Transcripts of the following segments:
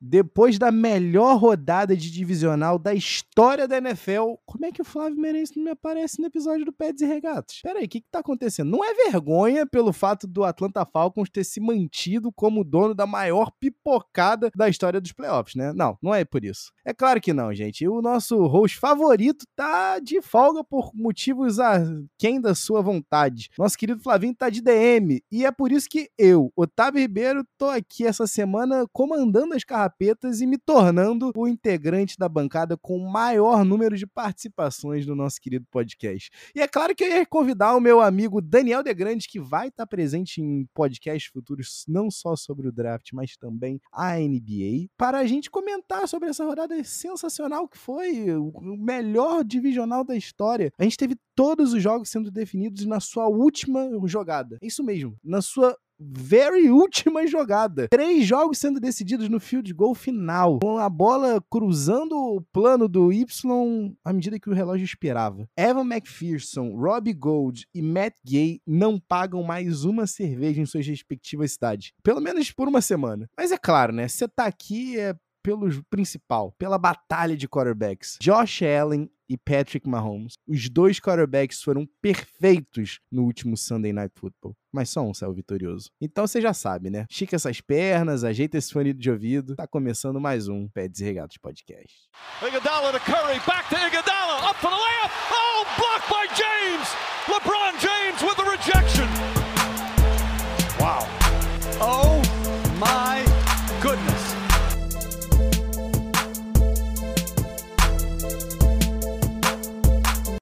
depois da melhor rodada de divisional da história da NFL, como é que o Flávio Merenço não me aparece no episódio do Pets e Regatas? Pera aí, o que, que tá acontecendo? Não é vergonha pelo fato do Atlanta Falcons ter se mantido como dono da maior pipocada da história dos playoffs, né? Não, não é por isso. É claro que não, gente. O nosso host favorito tá de folga por motivos a quem da sua vontade. Nosso querido Flavinho tá de DM. E é por isso que eu, Otávio Ribeiro, tô aqui essa semana comandando as carrapatas Capetas e me tornando o integrante da bancada com o maior número de participações no nosso querido podcast. E é claro que eu ia convidar o meu amigo Daniel De Grande, que vai estar presente em podcasts futuros, não só sobre o draft, mas também a NBA, para a gente comentar sobre essa rodada sensacional que foi o melhor divisional da história. A gente teve todos os jogos sendo definidos na sua última jogada. Isso mesmo, na sua very última jogada. Três jogos sendo decididos no field goal final, com a bola cruzando o plano do Y à medida que o relógio esperava. Evan McPherson, Robbie Gold e Matt Gay não pagam mais uma cerveja em suas respectivas cidades. Pelo menos por uma semana. Mas é claro, né? Você tá aqui é pelo principal, pela batalha de quarterbacks. Josh Allen e Patrick Mahomes. Os dois quarterbacks foram perfeitos no último Sunday Night Football. Mas só um saiu vitorioso. Então você já sabe, né? Estica essas pernas, ajeita esse fone de ouvido. Tá começando mais um Pé Desregados Podcast. Iguodala to Curry, back to Iguodala, up for the layup. Oh, blocked by James! LeBron James with the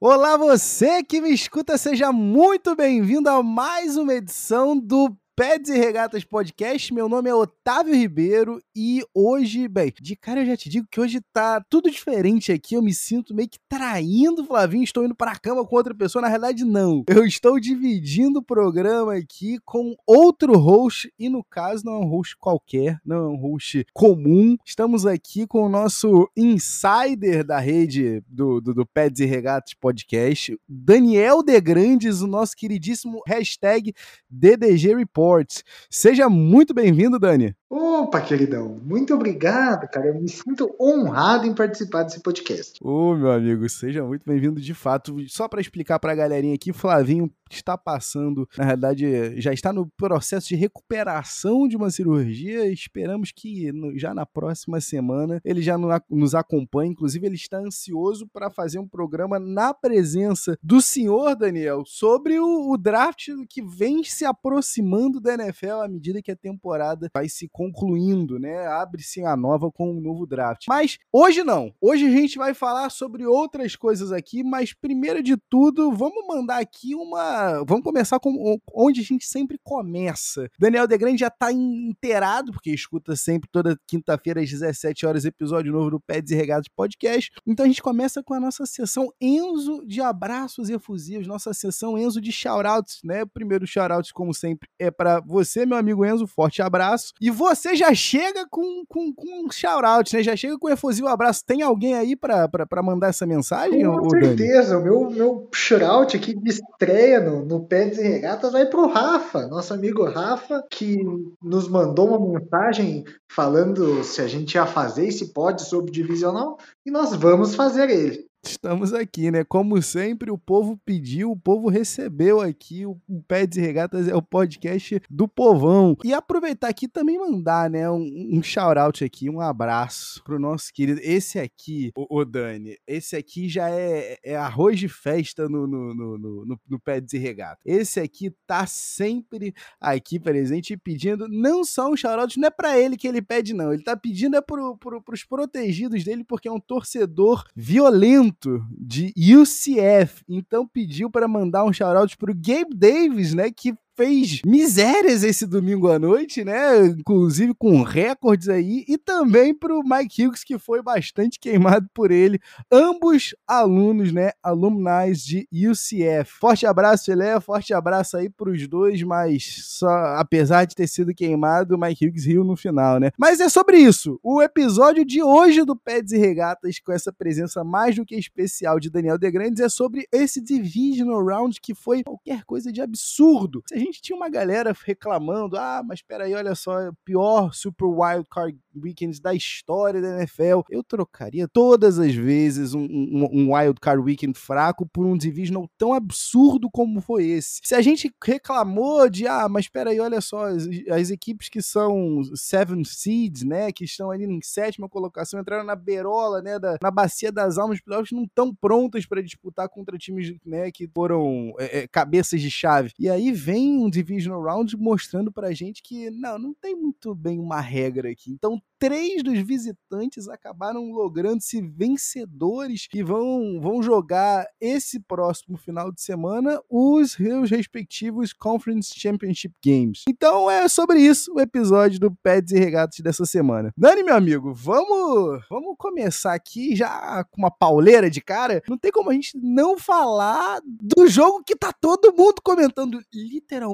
Olá, você que me escuta, seja muito bem-vindo a mais uma edição do Peds e Regatas Podcast. Meu nome é Otávio Ribeiro e hoje, bem, de cara eu já te digo que hoje tá tudo diferente aqui. Eu me sinto meio que traindo Flavinho. Estou indo para a cama com outra pessoa. Na realidade, não. Eu estou dividindo o programa aqui com outro host e, no caso, não é um host qualquer, não é um host comum. Estamos aqui com o nosso insider da rede do, do, do e Regatas Podcast, Daniel De Grandes, o nosso queridíssimo hashtag DDG Report. Sports. Seja muito bem-vindo, Dani. Opa, queridão, muito obrigado, cara. Eu me sinto honrado em participar desse podcast. Ô, meu amigo, seja muito bem-vindo de fato. Só para explicar para a galerinha aqui, Flavinho está passando, na verdade, já está no processo de recuperação de uma cirurgia. Esperamos que já na próxima semana ele já nos acompanhe. Inclusive, ele está ansioso para fazer um programa na presença do senhor Daniel sobre o, o draft que vem se aproximando da NFL à medida que a temporada vai se concluindo, né? Abre-se a nova com um novo draft. Mas hoje não. Hoje a gente vai falar sobre outras coisas aqui, mas primeiro de tudo, vamos mandar aqui uma. Vamos começar com onde a gente sempre começa. Daniel Degrande já tá inteirado, porque escuta sempre toda quinta-feira às 17 horas episódio novo do Peds e Podcast. Então a gente começa com a nossa sessão Enzo de abraços efusivos, nossa sessão Enzo de shoutouts, né? Primeiro shoutout, como sempre, é para você, meu amigo Enzo, forte abraço. E você você já chega com, com, com um shout-out, né? Já chega com um efusivo abraço. Tem alguém aí para mandar essa mensagem? Com certeza. O meu, meu shout-out aqui de estreia no, no Pets e Regatas vai pro Rafa, nosso amigo Rafa, que nos mandou uma mensagem falando se a gente ia fazer esse pod sobre divisional e nós vamos fazer ele. Estamos aqui, né? Como sempre, o povo pediu, o povo recebeu aqui. O Peds e Regatas é o podcast do povão. E aproveitar aqui também mandar, né? Um, um shout-out aqui, um abraço pro nosso querido. Esse aqui, o, o Dani, esse aqui já é, é arroz de festa no, no, no, no, no Peds e Regatas. Esse aqui tá sempre aqui presente pedindo não só um shout-out, não é pra ele que ele pede, não. Ele tá pedindo é pro, pro, pros protegidos dele, porque é um torcedor violento de UCF. Então pediu para mandar um shout-out pro Gabe Davis, né? Que fez misérias esse domingo à noite, né? Inclusive com recordes aí, e também para o Mike Hughes, que foi bastante queimado por ele. Ambos alunos, né? Alumni de UCF. Forte abraço, Elé, forte abraço aí para os dois, mas só, apesar de ter sido queimado, o Mike Hughes riu no final, né? Mas é sobre isso. O episódio de hoje do Peds e Regatas, com essa presença mais do que especial de Daniel De Grandes, é sobre esse Divisional Round que foi qualquer coisa de absurdo. Se a gente gente tinha uma galera reclamando: ah, mas peraí, olha só, é pior Super Wild Card Weekend da história da NFL. Eu trocaria todas as vezes um, um, um Wild Card Weekend fraco por um Divisional tão absurdo como foi esse. Se a gente reclamou de, ah, mas peraí, olha só, as, as equipes que são Seven Seeds, né, que estão ali em sétima colocação, entraram na berola, né, da, na bacia das almas, playoffs não estão prontas para disputar contra times, né, que foram é, é, cabeças de chave. E aí vem um Divisional Round mostrando pra gente que, não, não tem muito bem uma regra aqui. Então, três dos visitantes acabaram logrando-se vencedores e vão, vão jogar esse próximo final de semana os seus respectivos Conference Championship Games. Então é sobre isso o episódio do Pets e Regatos dessa semana. Dani, meu amigo, vamos, vamos começar aqui já com uma pauleira de cara. Não tem como a gente não falar do jogo que tá todo mundo comentando, literalmente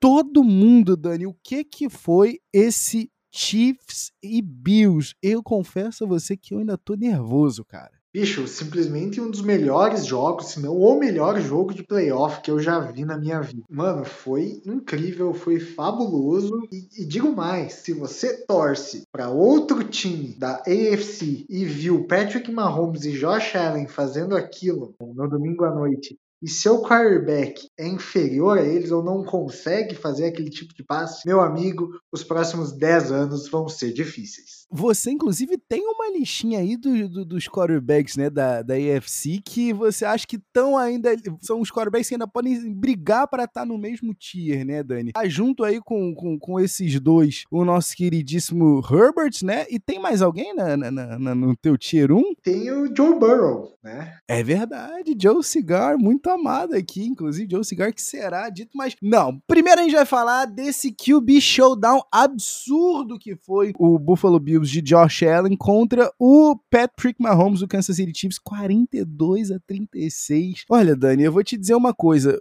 todo mundo, Dani. O que que foi esse Chiefs e Bills. Eu confesso a você que eu ainda tô nervoso, cara. Bicho, simplesmente um dos melhores jogos, se não o melhor jogo de playoff que eu já vi na minha vida. Mano, foi incrível, foi fabuloso. E, e digo mais: se você torce para outro time da AFC e viu Patrick Mahomes e Josh Allen fazendo aquilo no domingo à noite e seu quarterback é inferior a eles ou não consegue fazer aquele tipo de passe, meu amigo, os próximos 10 anos vão ser difíceis. Você, inclusive, tem uma listinha aí do, do, dos quarterbacks né, da, da AFC que você acha que estão ainda. São os quarterbacks que ainda podem brigar para estar tá no mesmo tier, né, Dani? Tá junto aí com, com, com esses dois, o nosso queridíssimo Herbert, né? E tem mais alguém na, na, na, no teu tier 1? Tem o Joe Burrow, né? É verdade, Joe Cigar, muito amado aqui, inclusive Joe Cigar, que será dito, mas não. Primeiro a gente vai falar desse QB showdown absurdo que foi o Buffalo Bills de Josh Allen contra o Patrick Mahomes do Kansas City Chiefs, 42 a 36. Olha, Dani, eu vou te dizer uma coisa,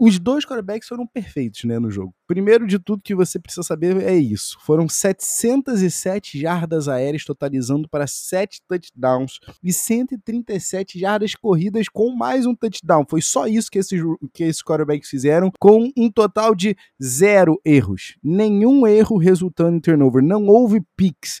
os dois quarterbacks foram perfeitos, né, no jogo. Primeiro de tudo que você precisa saber é isso. Foram 707 jardas aéreas, totalizando para 7 touchdowns e 137 jardas corridas com mais um touchdown. Foi só isso que esses, que esses quarterbacks fizeram, com um total de zero erros. Nenhum erro resultando em turnover. Não houve picks.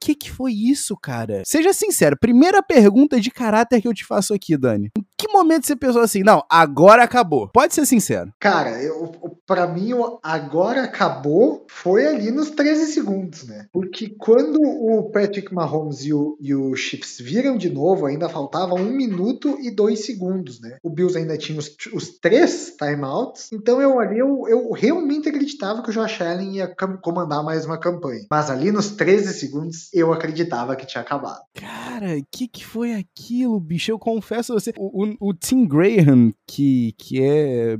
Que que foi isso, cara? Seja sincero, primeira pergunta de caráter que eu te faço aqui, Dani. Em que momento você pensou assim, não, agora acabou? Pode ser sincero. Cara, eu, para mim, agora acabou foi ali nos 13 segundos, né? Porque quando o Patrick Mahomes e o, e o Chiefs viram de novo, ainda faltava um minuto e dois segundos, né? O Bills ainda tinha os, os três timeouts, então eu ali eu, eu realmente acreditava que o Josh Allen ia comandar mais uma campanha. Mas ali nos 13 segundos, eu acreditava que tinha acabado. Cara, o que, que foi aquilo, bicho? Eu confesso a você, o, o, o Tim Graham, que, que é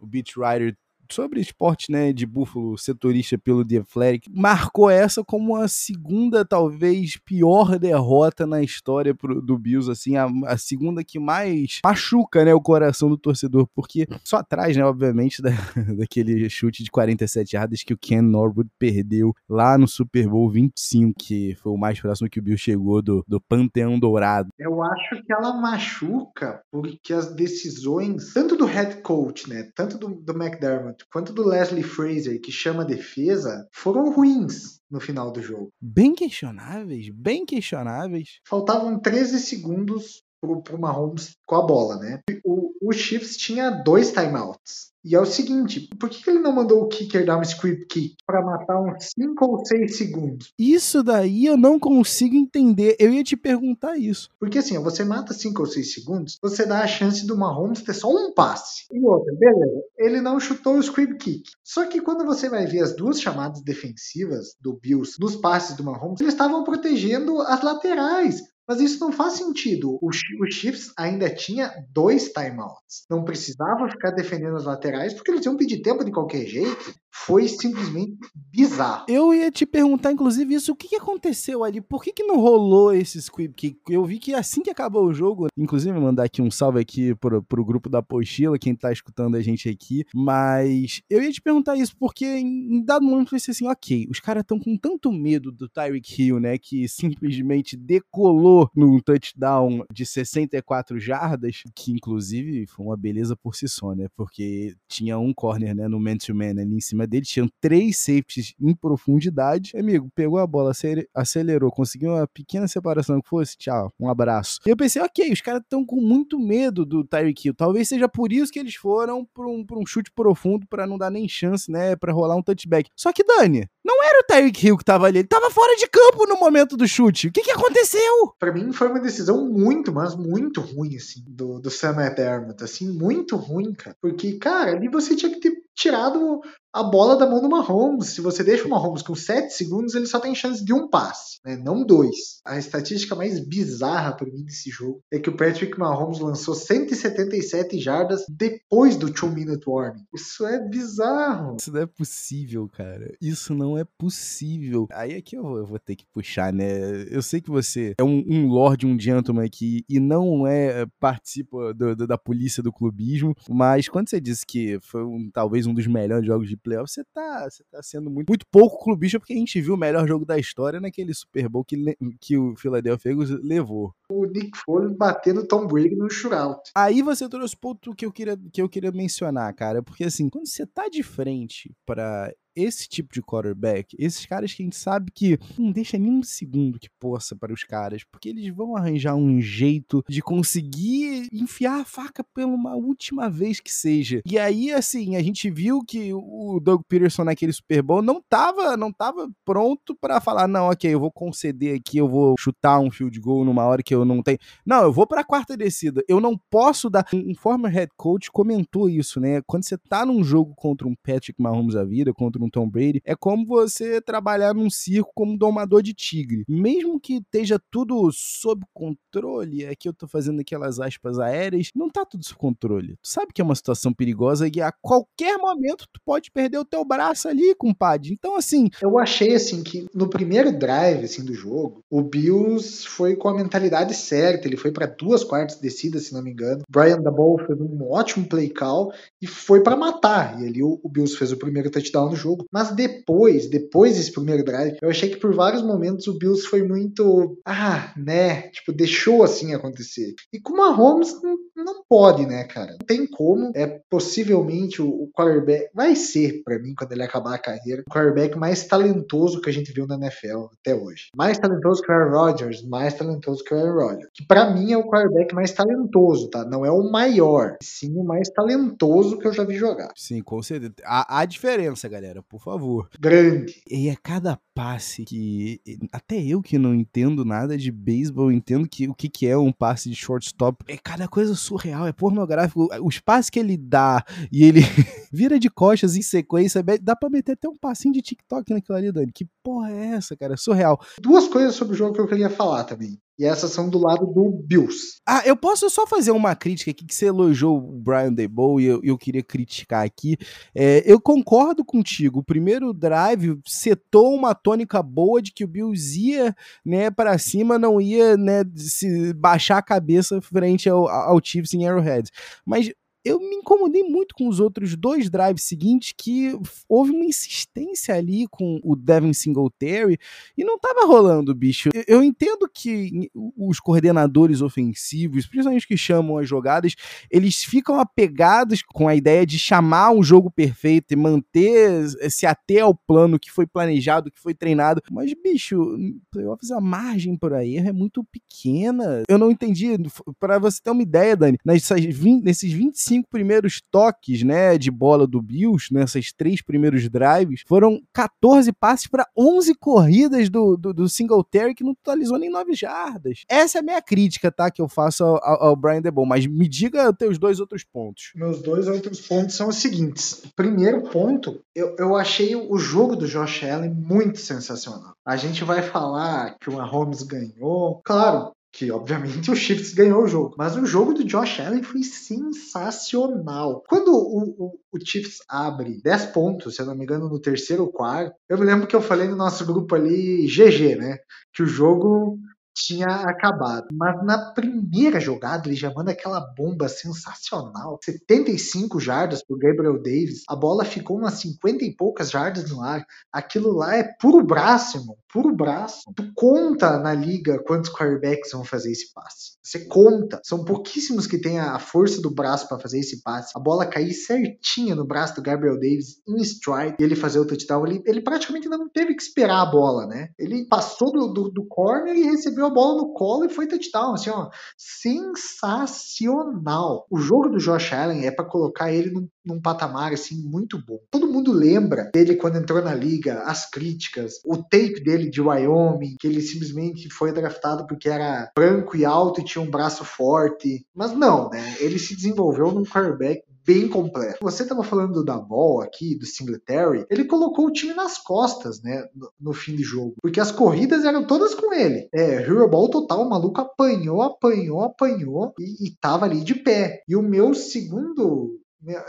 o beat writer sobre esporte, né, de Búfalo, setorista pelo The Athletic, marcou essa como a segunda, talvez, pior derrota na história pro, do Bills, assim, a, a, segunda que mais machuca, né, o coração do torcedor, porque só atrás, né, obviamente, da, daquele chute de 47 jardas que o Ken Norwood perdeu lá no Super Bowl 25, que foi o mais próximo que o Bills chegou do, do Panteão Dourado. Eu acho que ela machuca porque as decisões, tanto do head coach, né, tanto do, do McDermott, quanto do Leslie Fraser, que chama a defesa, foram ruins no final do jogo. Bem questionáveis, bem questionáveis. Faltavam 13 segundos pro, pro Mahomes com a bola, né? O, o Chiefs tinha dois timeouts. E é o seguinte, por que ele não mandou o kicker dar um script kick para matar uns 5 ou 6 segundos? Isso daí eu não consigo entender. Eu ia te perguntar isso. Porque assim, você mata 5 ou 6 segundos, você dá a chance do Mahomes ter só um passe. E outra, beleza, ele não chutou o script kick. Só que quando você vai ver as duas chamadas defensivas do Bills nos passes do Mahomes, eles estavam protegendo as laterais. Mas isso não faz sentido. O, o Chiefs ainda tinha dois timeouts. Não precisava ficar defendendo as laterais, porque eles iam pedir tempo de qualquer jeito. foi simplesmente bizarro. Eu ia te perguntar, inclusive, isso, o que, aconteceu ali? Por que, que não rolou esse squib kick? Eu vi que assim que acabou o jogo, inclusive mandar aqui um salve aqui pro, pro grupo da Pochila, quem tá escutando a gente aqui, mas eu ia te perguntar isso, porque em dado momento eu pensei assim, ok, os caras estão com tanto medo do Tyreek Hill, né, que simplesmente decolou num touchdown de 64 jardas, que inclusive foi uma beleza por si só, né, porque tinha um corner, né, no man-to-man ali em cima dele, tinham três safeties em profundidade, amigo, pegou a bola, acelerou, conseguiu uma pequena separação que fosse, tchau, um abraço. E eu pensei, ok, os caras estão com muito medo do Tyreek Hill, talvez seja por isso que eles foram para um, um chute profundo para não dar nem chance, né, para rolar um touchback. Só que Dani, não era o Tyreek Hill que tava ali, ele tava fora de campo no momento do chute. O que que aconteceu? Para mim foi uma decisão muito, mas muito ruim assim do do Sam Dermott, assim, muito ruim, cara. Porque cara, ali você tinha que ter tirado a bola da mão do Mahomes. Se você deixa o Mahomes com 7 segundos, ele só tem chance de um passe, né? não dois. A estatística mais bizarra para mim desse jogo é que o Patrick Mahomes lançou 177 jardas depois do 2-minute warning. Isso é bizarro. Isso não é possível, cara. Isso não é possível. Aí aqui eu vou, eu vou ter que puxar, né? Eu sei que você é um, um lord, um gentleman aqui e não é participa do, do, da polícia do clubismo, mas quando você disse que foi um, talvez um dos melhores jogos de playoff, você tá, você tá sendo muito, muito pouco clubista, porque a gente viu o melhor jogo da história naquele Super Bowl que, que o Philadelphia Eagles levou. O Nick Foles batendo Tom Brady no shootout. Aí você trouxe o ponto que eu queria, que eu queria mencionar, cara, porque assim, quando você tá de frente para esse tipo de quarterback, esses caras que a gente sabe que não deixa nem um segundo que possa para os caras, porque eles vão arranjar um jeito de conseguir enfiar a faca pela uma última vez que seja. E aí, assim, a gente viu que o Doug Peterson naquele Super Bowl não tava, não tava pronto para falar, não, ok, eu vou conceder aqui, eu vou chutar um field goal numa hora que eu não tenho. Não, eu vou para a quarta descida. Eu não posso dar. Um former head coach comentou isso, né? Quando você tá num jogo contra um Patrick Mahomes da vida, contra um Tom Brady, é como você trabalhar num circo como domador de tigre. Mesmo que esteja tudo sob controle, é que eu tô fazendo aquelas aspas aéreas, não tá tudo sob controle. Tu sabe que é uma situação perigosa e a qualquer momento tu pode perder o teu braço ali, compadre. Então, assim. Eu achei, assim, que no primeiro drive, assim, do jogo, o Bills foi com a mentalidade certa. Ele foi para duas quartas descidas, se não me engano. Brian Dabol fez um ótimo play call e foi para matar. E ali o, o Bills fez o primeiro touchdown no jogo. Mas depois, depois desse primeiro drive, eu achei que por vários momentos o Bills foi muito. Ah, né? Tipo, deixou assim acontecer. E com o Mahomes não, não pode, né, cara? Não tem como. É possivelmente o, o quarterback. Vai ser, para mim, quando ele acabar a carreira, o quarterback mais talentoso que a gente viu na NFL até hoje. Mais talentoso que o Aaron Rodgers, mais talentoso que o Aaron Rodgers. Que para mim é o quarterback mais talentoso, tá? Não é o maior, sim o mais talentoso que eu já vi jogar. Sim, com certeza. Há diferença, galera. Por favor. Grande. E é cada passe que até eu que não entendo nada de beisebol, entendo que o que, que é um passe de shortstop. É cada coisa surreal, é pornográfico. Os passes que ele dá e ele vira de costas em sequência, dá pra meter até um passinho de TikTok naquilo ali, Dani. Que porra é essa, cara? Surreal. Duas coisas sobre o jogo que eu queria falar também. E essas são do lado do Bills. Ah, eu posso só fazer uma crítica aqui, que você elogiou o Brian Debo e eu, eu queria criticar aqui. É, eu concordo contigo. O primeiro drive setou uma tônica boa de que o Bills ia né, para cima, não ia né, se baixar a cabeça frente ao, ao Chiefs em Arrowhead. Mas eu me incomodei muito com os outros dois drives seguintes que houve uma insistência ali com o Devin Singletary e não tava rolando, bicho. Eu entendo que os coordenadores ofensivos, principalmente que chamam as jogadas, eles ficam apegados com a ideia de chamar um jogo perfeito e manter, se até ao plano que foi planejado, que foi treinado. Mas, bicho, playoffs a margem por aí é muito pequena. Eu não entendi. Para você ter uma ideia, Dani, nessas 20, nesses 25 cinco primeiros toques, né, de bola do Bills, nessas três primeiros drives, foram 14 passes para 11 corridas do, do, do Singletary, que não totalizou nem 9 jardas. Essa é a minha crítica, tá, que eu faço ao, ao Brian DeBon, mas me diga os teus dois outros pontos. Meus dois outros pontos são os seguintes. Primeiro ponto, eu, eu achei o jogo do Josh Allen muito sensacional. A gente vai falar que o Mahomes ganhou. Claro, que obviamente o Chiefs ganhou o jogo. Mas o jogo do Josh Allen foi sensacional. Quando o, o, o Chiefs abre 10 pontos, se eu não me engano, no terceiro quarto, eu me lembro que eu falei no nosso grupo ali, GG, né? Que o jogo tinha acabado. Mas na primeira jogada ele já manda aquela bomba sensacional. 75 jardas pro Gabriel Davis. A bola ficou umas 50 e poucas jardas no ar. Aquilo lá é puro braço, irmão. Puro braço. Tu conta na liga quantos quarterbacks vão fazer esse passe. Você conta. São pouquíssimos que têm a força do braço para fazer esse passe. A bola cair certinha no braço do Gabriel Davis em stride e ele fazer o touchdown. Ele, ele praticamente não teve que esperar a bola, né? Ele passou do, do, do corner e recebeu a bola no colo e foi touchdown, assim, ó, sensacional. O jogo do Josh Allen é para colocar ele num, num, patamar assim muito bom. Todo mundo lembra dele quando entrou na liga, as críticas, o tape dele de Wyoming, que ele simplesmente foi draftado porque era branco e alto e tinha um braço forte. Mas não, né? Ele se desenvolveu num quarterback bem completo. Você estava falando da Ball aqui, do Singletary, ele colocou o time nas costas, né, no, no, fim de jogo, porque as corridas eram todas com ele. É, Hero Ball total, o maluco apanhou, apanhou, apanhou e, e tava ali de pé. E o meu segundo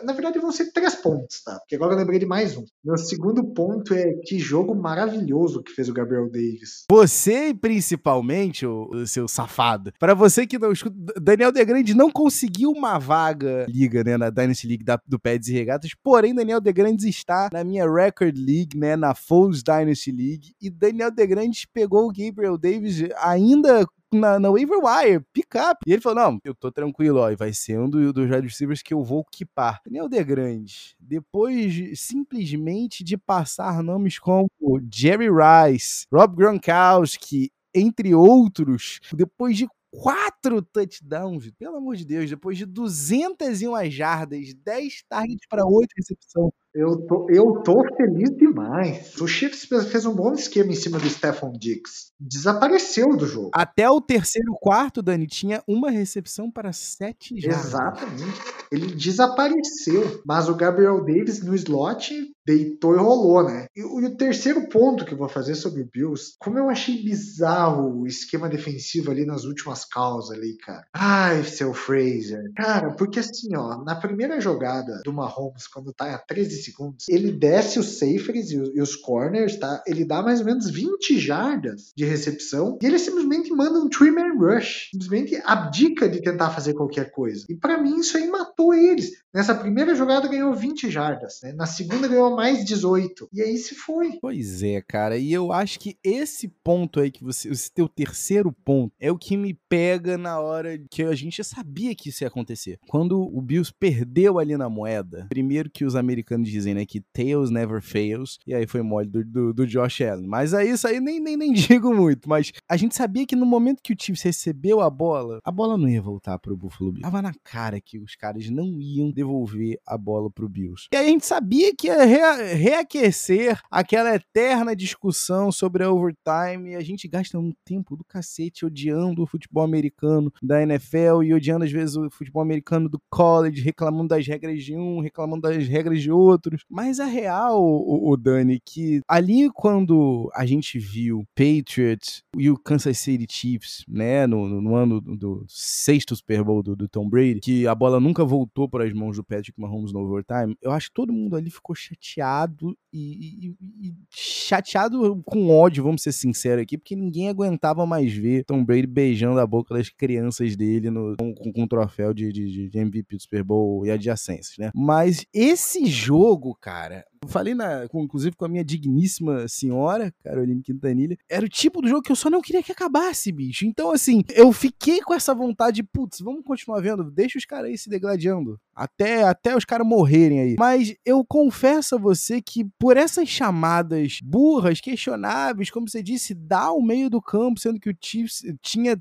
na verdade, vão ser três pontos, tá? Porque agora eu lembrei de mais um. Meu segundo ponto é que jogo maravilhoso que fez o Gabriel Davis. Você, principalmente, o, o seu safado. Para você que não escuta, Daniel Degrande não conseguiu uma vaga liga, né, na Dynasty League da, do Peds e Regatas, porém, Daniel Degrande está na minha Record League, né, na Foles Dynasty League, e Daniel Degrande pegou o Gabriel Davis ainda na, na waiver wire, pick up. E ele falou: não, eu tô tranquilo, ó, e vai ser um dos do wide que eu vou equipar. Daniel Grande, depois de, simplesmente de passar nomes como Jerry Rice, Rob Gronkowski, entre outros, depois de quatro touchdowns, pelo amor de Deus, depois de 201 jardas, 10 targets para 8 recepções. Eu tô, eu tô feliz demais. O Chiefs fez um bom esquema em cima do Stephon Diggs. Desapareceu do jogo. Até o terceiro quarto, Dani, tinha uma recepção para sete jardas. Exatamente. Ele desapareceu. Mas o Gabriel Davis no slot deitou e rolou, né? E, e, o terceiro ponto que eu vou fazer sobre o Bills, como eu achei bizarro o esquema defensivo ali nas últimas causas ali, cara. Ai, seu Fraser. Cara, porque assim, ó, na primeira jogada do Mahomes, quando tá a 13 segundos, ele desce os safeties e, e os corners, tá? Ele dá mais ou menos 20 jardas de recepção e ele simplesmente manda um three-man rush. Simplesmente abdica de tentar fazer qualquer coisa. E para mim isso aí matou eles. Nessa primeira jogada ganhou 20 jardas, né? Na segunda ganhou mais 18. E aí se foi. Pois é, cara. E eu acho que esse ponto aí que você, esse teu terceiro ponto, é o que me pega na hora que a gente sabia que isso ia acontecer. Quando o Bills perdeu ali na moeda, primeiro que os americanos dizem, né, que tails never fails, e aí foi mole do, do, do Josh Allen. Mas aí isso aí nem, nem, nem digo muito, mas a gente sabia que no momento que o Chiefs recebeu a bola, a bola não ia voltar pro Buffalo Bills. Tava na cara que os caras não iam devolver a bola pro Bills. E aí a gente sabia que ia rea reaquecer aquela eterna discussão sobre a overtime, e a gente gasta um tempo do cacete odiando o futebol americano da NFL e odiando às vezes o futebol americano do college, reclamando das regras de um, reclamando das regras de outros. Mas a real, o, o Dani, que ali quando a gente viu Patriots e o Kansas City Chiefs, né, no, no ano do, do, sexto Super Bowl do, do, Tom Brady, que a bola nunca voltou para as mãos do Patrick Mahomes no overtime, eu acho que todo mundo ali ficou chateado e, e, e chateado com ódio, vamos ser sinceros aqui, porque ninguém aguentava mais ver Tom Brady beijando a boca das crianças dele no, com, com, com o troféu de, de, de MVP do Super Bowl e adjacências, né? Mas esse jogo, cara, falei na, com, inclusive com a minha digníssima senhora, Caroline Quintanilha, era o tipo do jogo que eu só não queria que acabasse, bicho. Então, assim, eu fiquei com essa vontade de, putz, vamos continuar vendo, deixa os caras aí se degladiando. Até, até os caras morrerem aí. Mas eu confesso a você que por essas chamadas burras, questionáveis, como você disse, dá ao meio do campo, sendo que o Chiefs tinha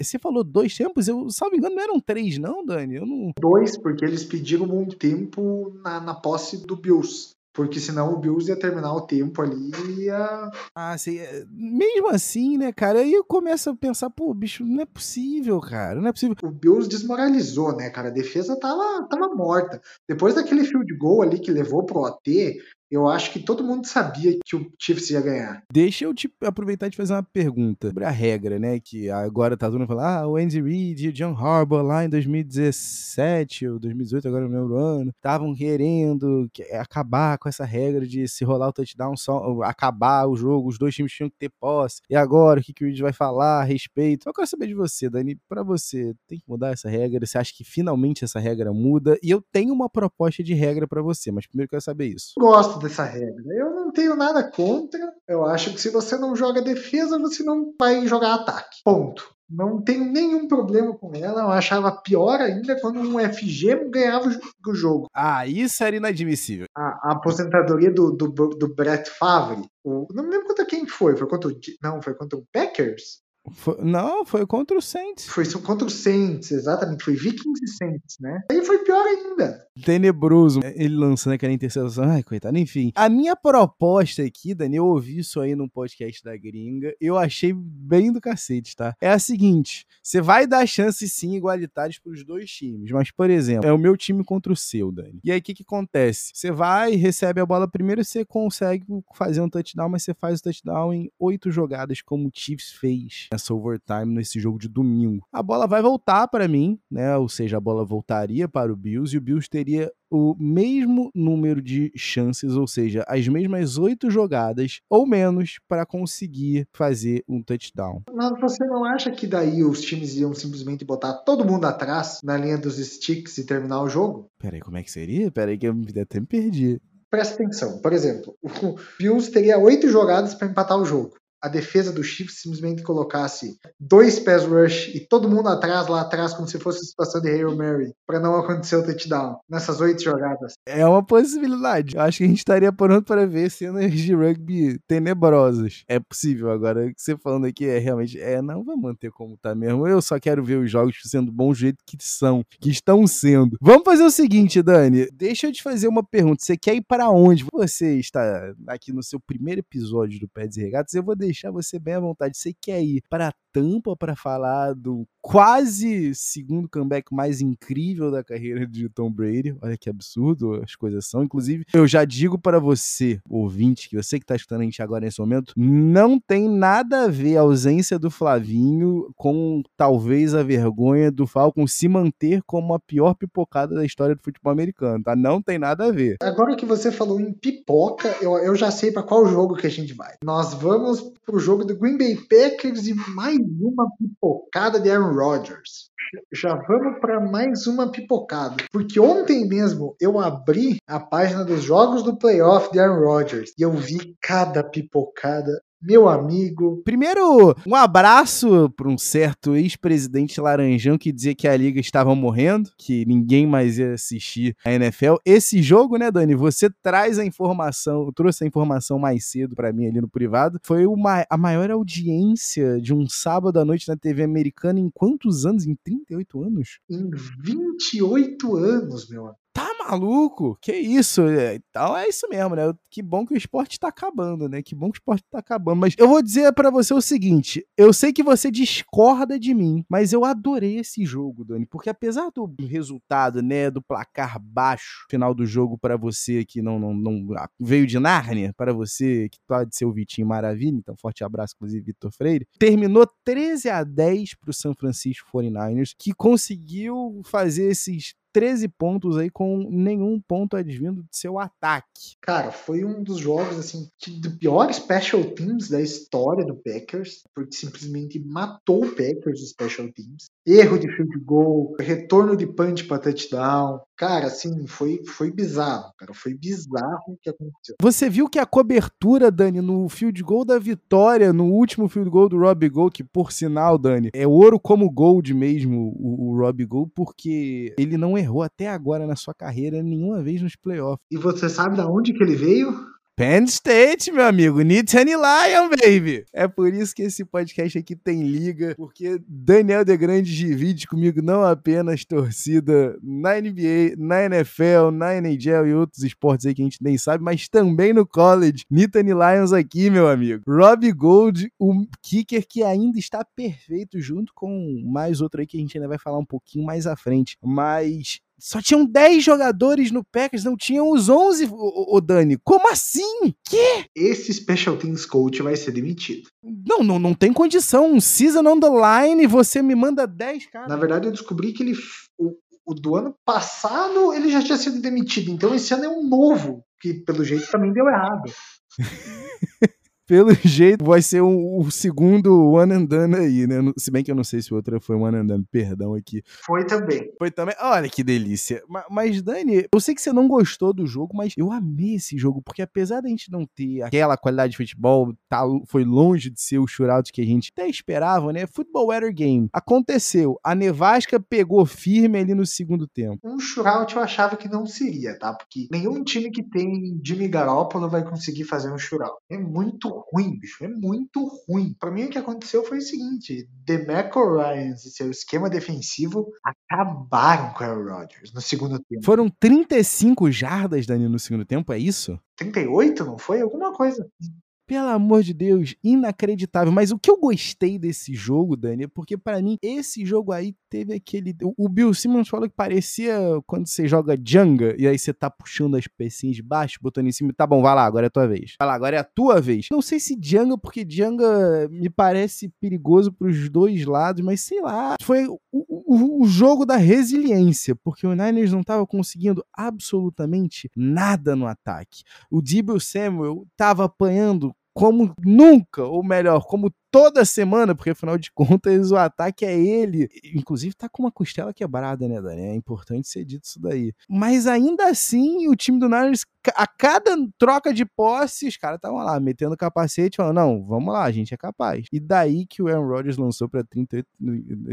você falou dois tempos? Eu, salvo engano, não eram três, não, Dani? Eu não... Dois, porque eles pediram um tempo na, na posse do Bills. Porque senão o Bills ia terminar o tempo ali e ia. Ah, sim. Mesmo assim, né, cara? Aí eu começo a pensar, pô, bicho, não é possível, cara. Não é possível. O Bills desmoralizou, né, cara? A defesa tava, tava morta. Depois daquele field goal ali que levou pro OT, Eu acho que todo mundo sabia que o Chiefs ia ganhar. Deixa eu te aproveitar de fazer uma pergunta sobre a regra, né? Que agora tá todo mundo falando, ah, o Andy Reid e o John Harbaugh lá em 2017 ou 2018, agora no meu ano, estavam querendo acabar com essa regra de se rolar o touchdown, só, acabar o jogo, os dois times tinham que ter posse. E agora, o que, que o Reid vai falar a respeito? Eu quero saber de você, Dani. Para você, tem que mudar essa regra? Você acha que finalmente essa regra muda? E eu tenho uma proposta de regra para você, mas primeiro eu quero saber isso. Gosto dessa regra. Eu não tenho nada contra. Eu acho que se você não joga defesa, você não vai jogar ataque. Ponto. Não tenho nenhum problema com ela. Eu achava pior ainda quando um FG ganhava o jogo. Ah, isso era inadmissível. A, a aposentadoria do, do, do Brett Favre. O, não me lembro contra quem foi. Foi contra o, não, foi contra o Packers? Foi, não, foi contra o Saints. Foi contra o Saints, exatamente. Foi Vikings e Saints, né? Aí foi pior ainda. Tenebroso. Ele lançando aquela interceptação. Ai, coitado. Enfim, a minha proposta aqui, Dani, eu ouvi isso aí num podcast da gringa. Eu achei bem do cacete, tá? É a seguinte: você vai dar chances sim igualitárias pros dois times. Mas, por exemplo, é o meu time contra o seu, Dani. E aí, o que que acontece? Você vai, recebe a bola primeiro, você consegue fazer um touchdown, mas você faz o touchdown em oito jogadas, como o Chiefs fez nessa overtime nesse jogo de domingo. A bola vai voltar para mim, né? Ou seja, a bola voltaria para o Bills e o Bills teria o mesmo número de chances, ou seja, as mesmas oito jogadas ou menos para conseguir fazer um touchdown. Mas você não acha que daí os times iam simplesmente botar todo mundo atrás na linha dos sticks e terminar o jogo? Peraí, como é que seria? Peraí que eu até me perdi. Presta atenção. Por exemplo, o Bills teria oito jogadas para empatar o jogo a defesa do Chiefs simplesmente colocasse dois pass rush e todo mundo atrás, lá atrás, como se fosse a situação de Hail Mary, para não acontecer o touchdown nessas oito jogadas. É uma possibilidade. Eu acho que a gente estaria pronto para ver cenas de rugby tenebrosas. É possível. Agora, o que você falando aqui é realmente. É, não vai manter como tá mesmo. Eu só quero ver os jogos sendo bom jeito que são, que estão sendo. Vamos fazer o seguinte, Dani. Deixa eu te fazer uma pergunta. Você quer ir para onde? Você está aqui no seu primeiro episódio do Pés e Regatas. Eu vou deixar você bem à vontade. Você quer ir para Tampa para falar do quase segundo comeback mais incrível da carreira de Tom Brady. Olha que absurdo as coisas são. Inclusive, eu já digo para você, ouvinte, que você que está escutando a gente agora nesse momento, não tem nada a ver a ausência do Flavinho com talvez a vergonha do Falcon se manter como a pior pipocada da história do futebol americano, tá? Não tem nada a ver. Agora que você falou em pipoca, eu, eu já sei para qual jogo que a gente vai. Nós vamos pro jogo do Green Bay Packers e mais uma pipocada de Aaron Rodgers. Já vamos para mais uma pipocada. Porque ontem mesmo eu abri a página dos jogos do playoff de Aaron Rodgers e eu vi cada pipocada meu amigo. Primeiro, um abraço para um certo ex-presidente Laranjão que dizia que a liga estava morrendo, que ninguém mais ia assistir a NFL. Esse jogo, né, Dani? Você traz a informação, trouxe a informação mais cedo para mim ali no privado. Foi uma, a maior audiência de um sábado à noite na TV americana em quantos anos? Em 38 anos? Em 28 anos, meu amigo tá maluco? Que isso? Então é isso mesmo, né? Que bom que o esporte tá acabando, né? Que bom que o esporte tá acabando. Mas eu vou dizer para você o seguinte: eu sei que você discorda de mim, mas eu adorei esse jogo, Dani, porque apesar do resultado, né, do placar baixo final do jogo para você que não, não, não ah, veio de Nárnia, para você que pode ser o Vitinho Maravilha, então forte abraço, inclusive, Vitor Freire, terminou 13 a 10 pro San Francisco 49ers, que conseguiu fazer esses 13 pontos aí com nenhum ponto advindo de seu ataque. Cara, foi um dos jogos assim do pior special teams da história do Packers, porque simplesmente matou o Packers os special teams. Erro de field goal, retorno de punch para touchdown. Cara, assim, foi, foi bizarro, cara. Foi bizarro o que aconteceu. Você viu que a cobertura, Dani, no field goal da vitória, no último field goal do Rob Gold, que por sinal, Dani, é ouro como gold mesmo, o, o Rob Gold, porque ele não errou até agora na sua carreira nenhuma vez nos playoffs. E você sabe de onde que ele veio? Penn State, meu amigo. Nittany Lion, baby. É por isso que esse podcast aqui tem liga, porque Daniel De Grande divide comigo não apenas torcida na NBA, na NFL, na NHL e outros esportes aí que a gente nem sabe, mas também no college. Nittany Lions aqui, meu amigo. Rob Gold, o kicker que ainda está perfeito, junto com mais outro aí que a gente ainda vai falar um pouquinho mais à frente. Mas Só tinham 10 jogadores no Packers, não tinham os 11, o, o Dani. Como assim? Que? Esse Special Teams Coach vai ser demitido. Não, não, não tem condição. Um season on the line, você me manda 10 caras. Na verdade, eu descobri que ele. O, o do ano passado ele já tinha sido demitido. Então esse ano é um novo, que pelo jeito também deu errado. pelo jeito, vai ser o, o, segundo One and Done aí, né? Se bem que eu não sei se o outro foi One and Done, perdão aqui. Foi também. Foi também. Olha que delícia. Mas, mas, Dani, eu sei que você não gostou do jogo, mas eu amei esse jogo, porque apesar da gente não ter aquela qualidade de futebol, tá, foi longe de ser o shootout que a gente até esperava, né? Football Weather Game. Aconteceu. A Nevasca pegou firme ali no segundo tempo. Um shootout eu achava que não seria, tá? Porque nenhum time que tem Jimmy Garoppolo vai conseguir fazer um shootout. É muito ruim, bicho. É muito ruim. Para mim, o que aconteceu foi o seguinte: DeMarco Ryans e seu esquema defensivo acabaram com o Aaron Rodgers no segundo tempo. Foram 35 jardas, Dani, no segundo tempo, é isso? 38, não foi? Alguma coisa. Pelo amor de Deus, inacreditável. Mas o que eu gostei desse jogo, Dani, é porque para mim esse jogo aí teve aquele. O Bill Simmons falou que parecia quando você joga Jenga e aí você tá puxando as pecinhas de baixo, botando em cima. Tá bom, vai lá, agora é a tua vez. Vai lá, agora é a tua vez. Não sei se Jenga, porque Jenga me parece perigoso pros dois lados, mas sei lá. Foi o, o, o jogo da resiliência, porque o Niners não tava conseguindo absolutamente nada no ataque. O Debo Samuel tava apanhando como nunca, ou melhor, como toda semana, porque afinal de contas o ataque é ele. Inclusive tá com uma costela quebrada, né, Dani? É importante ser dito isso daí. Mas ainda assim, o time do Niners, a cada troca de posse, os caras estavam lá metendo capacete, falando: não, vamos lá, a gente é capaz. E daí que o Aaron Rodgers lançou para 38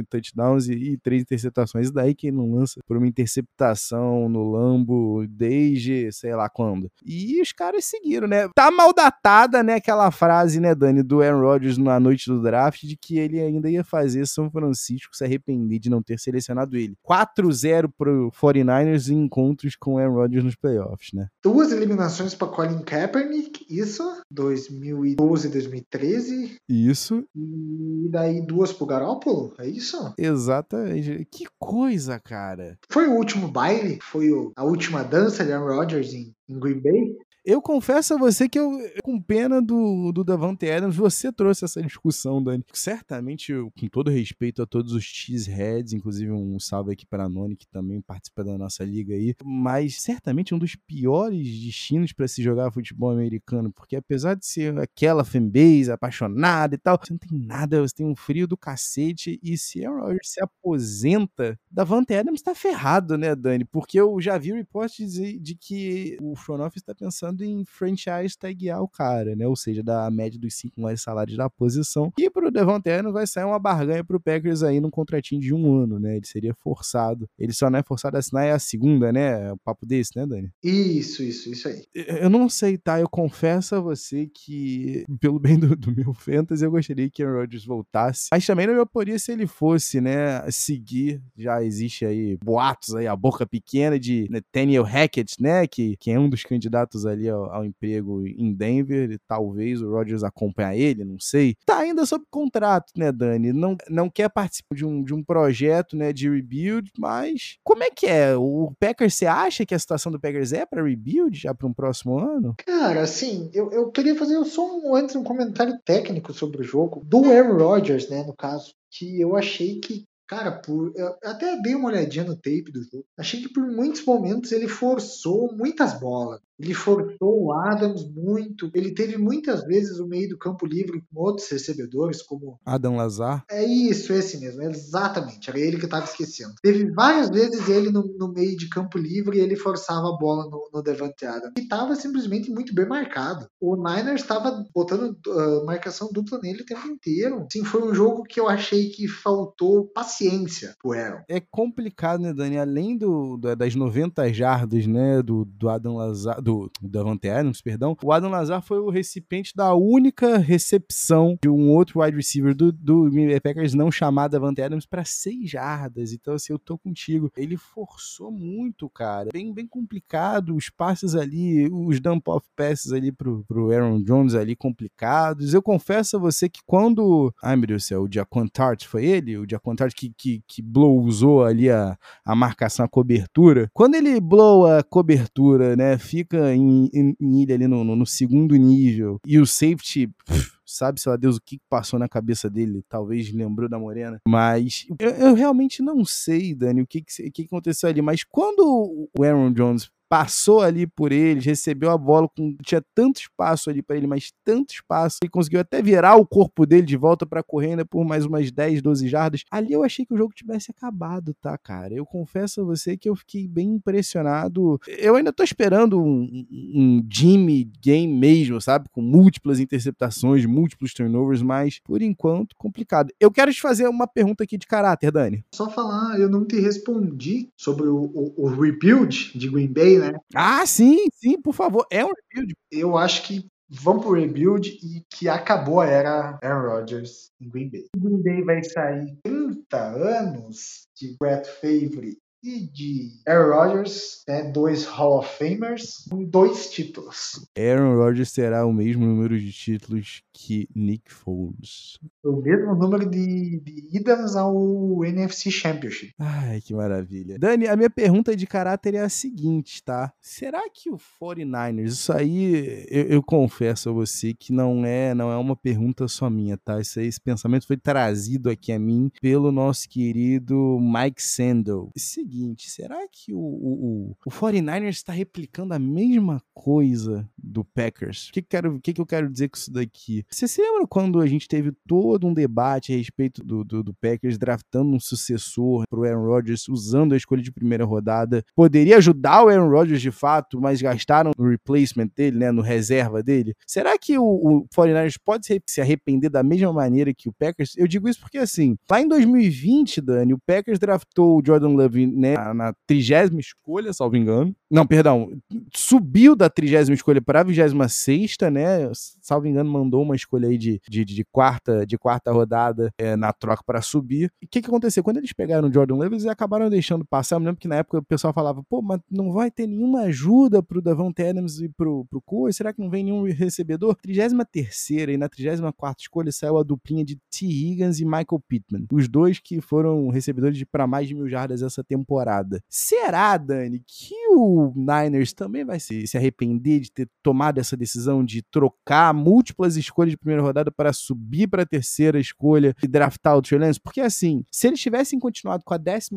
touchdowns e, três interceptações. E daí que ele não lança por uma interceptação no Lambo desde sei lá quando. E os caras seguiram, né? Tá mal datada, né, aquela frase, né, Dani, do Aaron Rodgers na noite do draft de que ele ainda ia fazer São Francisco se arrepender de não ter selecionado ele. 4-0 pro 49ers em encontros com Aaron Rodgers nos playoffs, né? Duas eliminações para Colin Kaepernick, isso, 2012 2013. Isso. E daí duas pro Garoppolo, é isso? Exatamente. Que coisa, cara. Foi o último baile? Foi a última dança de Aaron Rodgers em, em Green Bay? Eu confesso a você que eu, com pena do, do Davante Adams, você trouxe essa discussão, Dani. Certamente, com todo respeito a todos os cheeseheads, inclusive um salve aqui para a Noni, que também participa da nossa liga aí, mas certamente um dos piores destinos para se jogar futebol americano, porque apesar de ser aquela fanbase apaixonada e tal, você não tem nada, você tem um frio do cacete, e se Aaron Rodgers se aposenta, Davante Adams tá ferrado, né, Dani? Porque eu já vi o report de, de que o front office tá pensando em franchise taguear o cara, né? Ou seja, da média dos cinco maiores salários da posição. E pro Devontae Adams vai sair uma barganha pro Packers aí num contratinho de um ano, né? Ele seria forçado. Ele só não é forçado a assinar é a segunda, né? O papo desse, né, Dani? Isso, isso, isso aí. Eu não sei, tá? Eu confesso a você que, pelo bem do, do meu fantasy, eu gostaria que Aaron Rodgers voltasse. Mas também não me oporia se ele fosse, né, seguir. Já existe aí boatos aí, a boca pequena de Nathaniel Hackett, né? Que, que é um dos candidatos ali ao, ao, emprego em Denver, e talvez o Rodgers acompanhe ele, não sei. Tá ainda sob contrato, né, Dani? Não, não quer participar de um, de um projeto, né, de rebuild, mas como é que é? O Packers, você acha que a situação do Packers é para rebuild já para um próximo ano? Cara, assim, eu, eu queria fazer só um, antes um comentário técnico sobre o jogo, do Aaron Rodgers, né, no caso, que eu achei que Cara, por, eu até dei uma olhadinha no tape do jogo. Achei que por muitos momentos ele forçou muitas bolas. Ele forçou o Adams muito. Ele teve muitas vezes o meio do campo livre com outros recebedores, como. Adam Lazar? É isso, esse mesmo. Exatamente. Era ele que eu estava esquecendo. Teve várias vezes ele no, no, meio de campo livre e ele forçava a bola no, no Devante Adams. E estava simplesmente muito bem marcado. O Niners estava botando uh, marcação dupla nele o tempo inteiro. Sim, foi um jogo que eu achei que faltou paciência pro Aaron. É complicado, né, Dani? Além do, do das 90 jardas, né, do, do Adam Lazar do Davante Adams, perdão, o Adam Lazar foi o recipiente da única recepção de um outro wide receiver do, do Green Bay Packers não chamado Davante Adams para seis jardas. Então, assim, eu tô contigo. Ele forçou muito, cara. Bem, bem complicado. Os passes ali, os dump-off passes ali pro, pro Aaron Jones ali complicados. Eu confesso a você que quando. Ai, meu Deus do céu, o Jaquan Tart foi ele? O Jaquan Tart que, que, que blowzou ali a, a marcação, a cobertura. Quando ele blow a cobertura, né? Fica em, em, em ilha ali no, no, no, segundo nível. E o safety. Pff, sabe, sei lá, Deus, o que passou na cabeça dele, talvez lembrou da Morena, mas eu, eu realmente não sei, Dani, o que, que, que aconteceu ali, mas quando o Aaron Jones passou ali por eles, recebeu a bola, com, tinha tanto espaço ali para ele, mas tanto espaço, e conseguiu até virar o corpo dele de volta para a corrida por mais umas 10, 12 jardas. Ali eu achei que o jogo tivesse acabado, tá, cara? Eu confesso a você que eu fiquei bem impressionado. Eu ainda tô esperando um, um Jimmy game mesmo, sabe? Com múltiplas interceptações, múltiplos turnovers, mas por enquanto complicado. Eu quero te fazer uma pergunta aqui de caráter, Dani. Só falar, eu não te respondi sobre o, o, o rebuild de Green Bay, né? Ah, sim, sim, por favor. É um rebuild. Eu acho que vão pro rebuild e que acabou a era Aaron Rodgers em Green Bay. O Green Bay vai sair 30 anos de Brett Favre e de Aaron Rodgers, né, dois Hall of Famers, com dois títulos. Aaron Rodgers terá o mesmo número de títulos que Nick Foles. O mesmo número de, de idas ao NFC Championship. Ai, que maravilha. Dani, a minha pergunta de caráter é a seguinte, tá? Será que o 49ers, isso aí eu, eu confesso a você que não é, não é uma pergunta só minha, tá? Isso aí, esse pensamento foi trazido aqui a mim pelo nosso querido Mike Sandel. Seguinte, seguinte: será que o, o, o 49ers está replicando a mesma coisa do Packers? O que, que, quero, que, que eu quero dizer com isso daqui? Você se lembra quando a gente teve todo um debate a respeito do, do, do Packers draftando um sucessor para o Aaron Rodgers, usando a escolha de primeira rodada? Poderia ajudar o Aaron Rodgers de fato, mas gastaram no replacement dele, né, no reserva dele? Será que o, o 49ers pode se arrepender da mesma maneira que o Packers? Eu digo isso porque, assim, lá em 2020, Dani, o Packers draftou o Jordan Love né, na trigésima escolha, salvo engano. Não, perdão, subiu da trigésima escolha para a vigésima sexta, né? Salvo engano, mandou uma escolha aí de, de, de quarta, de quarta rodada é, na troca para subir. O que, que aconteceu? Quando eles pegaram o Jordan Love, eles acabaram deixando passar. Eu me lembro que na época o pessoal falava, pô, mas não vai ter nenhuma ajuda pro Davante Adams e pro, pro Coe? Será que não vem nenhum recebedor? Trigésima terceira e na trigésima quarta escolha saiu a duplinha de T. Higgins e Michael Pittman. Os dois que foram recebedores de para mais de mil jardas essa temporada. Será, Dani, que o Niners também vai se, se arrepender de ter tomado essa decisão de trocar múltiplas escolhas de primeira rodada para subir para a terceira escolha e draftar o Trey Lance? Porque assim, se eles tivessem continuado com a 12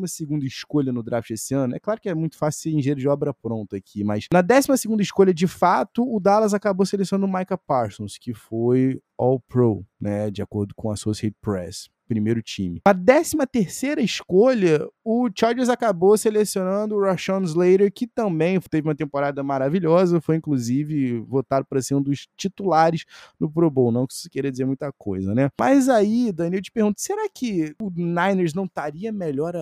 escolha no draft esse ano, é claro que é muito fácil ser engenheiro de obra pronta aqui, mas na 12 escolha, de fato, o Dallas acabou selecionando o Micah Parsons, que foi All-Pro, né, de acordo com a Associated Press primeiro time. A 13 terceira escolha, o Chargers acabou selecionando o Rashawn Slater, que também teve uma temporada maravilhosa, foi inclusive votado para ser um dos titulares no Pro Bowl, não que isso queira dizer muita coisa, né? Mas aí, Daniel, eu te pergunto, será que o Niners não estaria melhor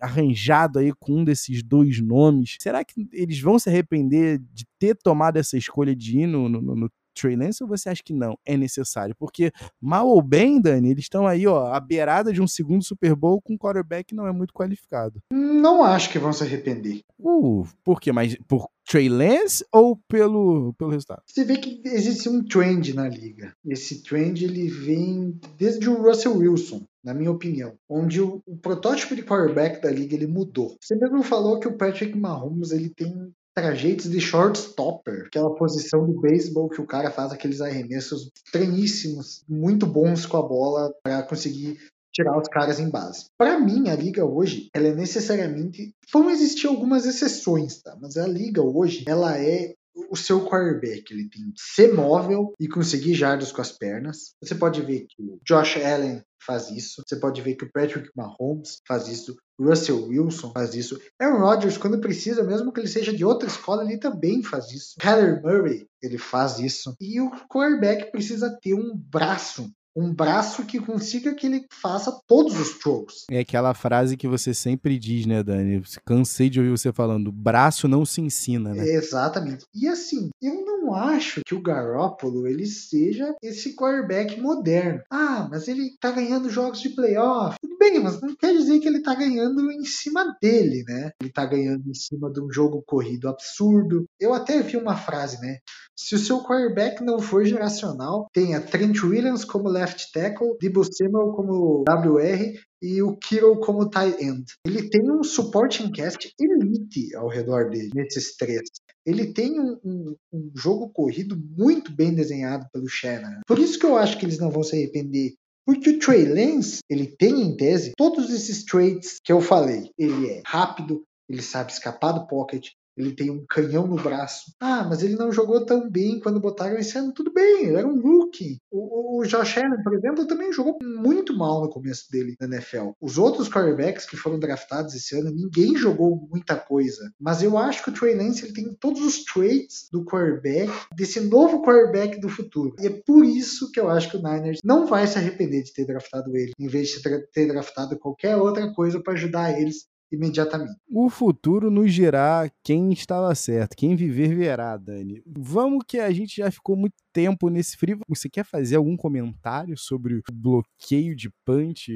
arranjado aí com um desses dois nomes? Será que eles vão se arrepender de ter tomado essa escolha de ir no, no, no Trey Lance ou você acha que não é necessário? Porque, mal ou bem, Dani, eles estão aí, ó, à beirada de um segundo Super Bowl com um quarterback que não é muito qualificado. Não acho que vão se arrepender. Uh, por quê? Mas por Trey Lance ou pelo, pelo resultado? Você vê que existe um trend na liga. Esse trend ele vem desde o Russell Wilson na minha opinião, onde o, o, protótipo de quarterback da liga ele mudou. Você mesmo falou que o Patrick Mahomes ele tem trajeitos de shortstopper, aquela posição do beisebol que o cara faz aqueles arremessos estranhíssimos, muito bons com a bola para conseguir tirar os caras em base. Para mim, a liga hoje, ela é necessariamente vão existir algumas exceções, tá? Mas a liga hoje, ela é o seu quarterback, ele tem que ser móvel e conseguir jardas com as pernas. Você pode ver que o Josh Allen faz isso. Você pode ver que o Patrick Mahomes faz isso. Russell Wilson faz isso. Aaron Rodgers, quando precisa, mesmo que ele seja de outra escola, ele também faz isso. Kyler Murray, ele faz isso. E o quarterback precisa ter um braço um braço que consiga que ele faça todos os throws. É aquela frase que você sempre diz, né, Dani? Cansei de ouvir você falando, braço não se ensina, né? Exatamente. E assim, eu não acho que o Garoppolo ele seja esse quarterback moderno. Ah, mas ele tá ganhando jogos de playoff. Tudo bem, mas não quer dizer que ele tá ganhando em cima dele, né? Ele tá ganhando em cima de um jogo corrido absurdo. Eu até vi uma frase, né? Se o seu quarterback não for geracional, tenha Trent Williams como left tackle, Debo Samuel como WR e o Kiro como tight end. Ele tem um supporting cast elite ao redor dele, nesses três. Ele tem um, um, um jogo corrido muito bem desenhado pelo Shannon. Por isso que eu acho que eles não vão se arrepender porque o Trey Lance, ele tem em tese todos esses traits que eu falei. Ele é rápido, ele sabe escapar do pocket, ele tem um canhão no braço. Ah, mas ele não jogou tão bem quando botaram esse ano. Tudo bem, ele era um rookie. O, o Josh Allen, por exemplo, também jogou muito mal no começo dele na NFL. Os outros quarterbacks que foram draftados esse ano, ninguém jogou muita coisa. Mas eu acho que o Trey Lance ele tem todos os traits do quarterback, desse novo quarterback do futuro. E é por isso que eu acho que o Niners não vai se arrepender de ter draftado ele, em vez de ter draftado qualquer outra coisa para ajudar eles imediatamente. O futuro nos dirá quem estava certo, quem viver verá, Dani. Vamos que a gente já ficou muito tempo nesse frio. Você quer fazer algum comentário sobre o bloqueio de punch?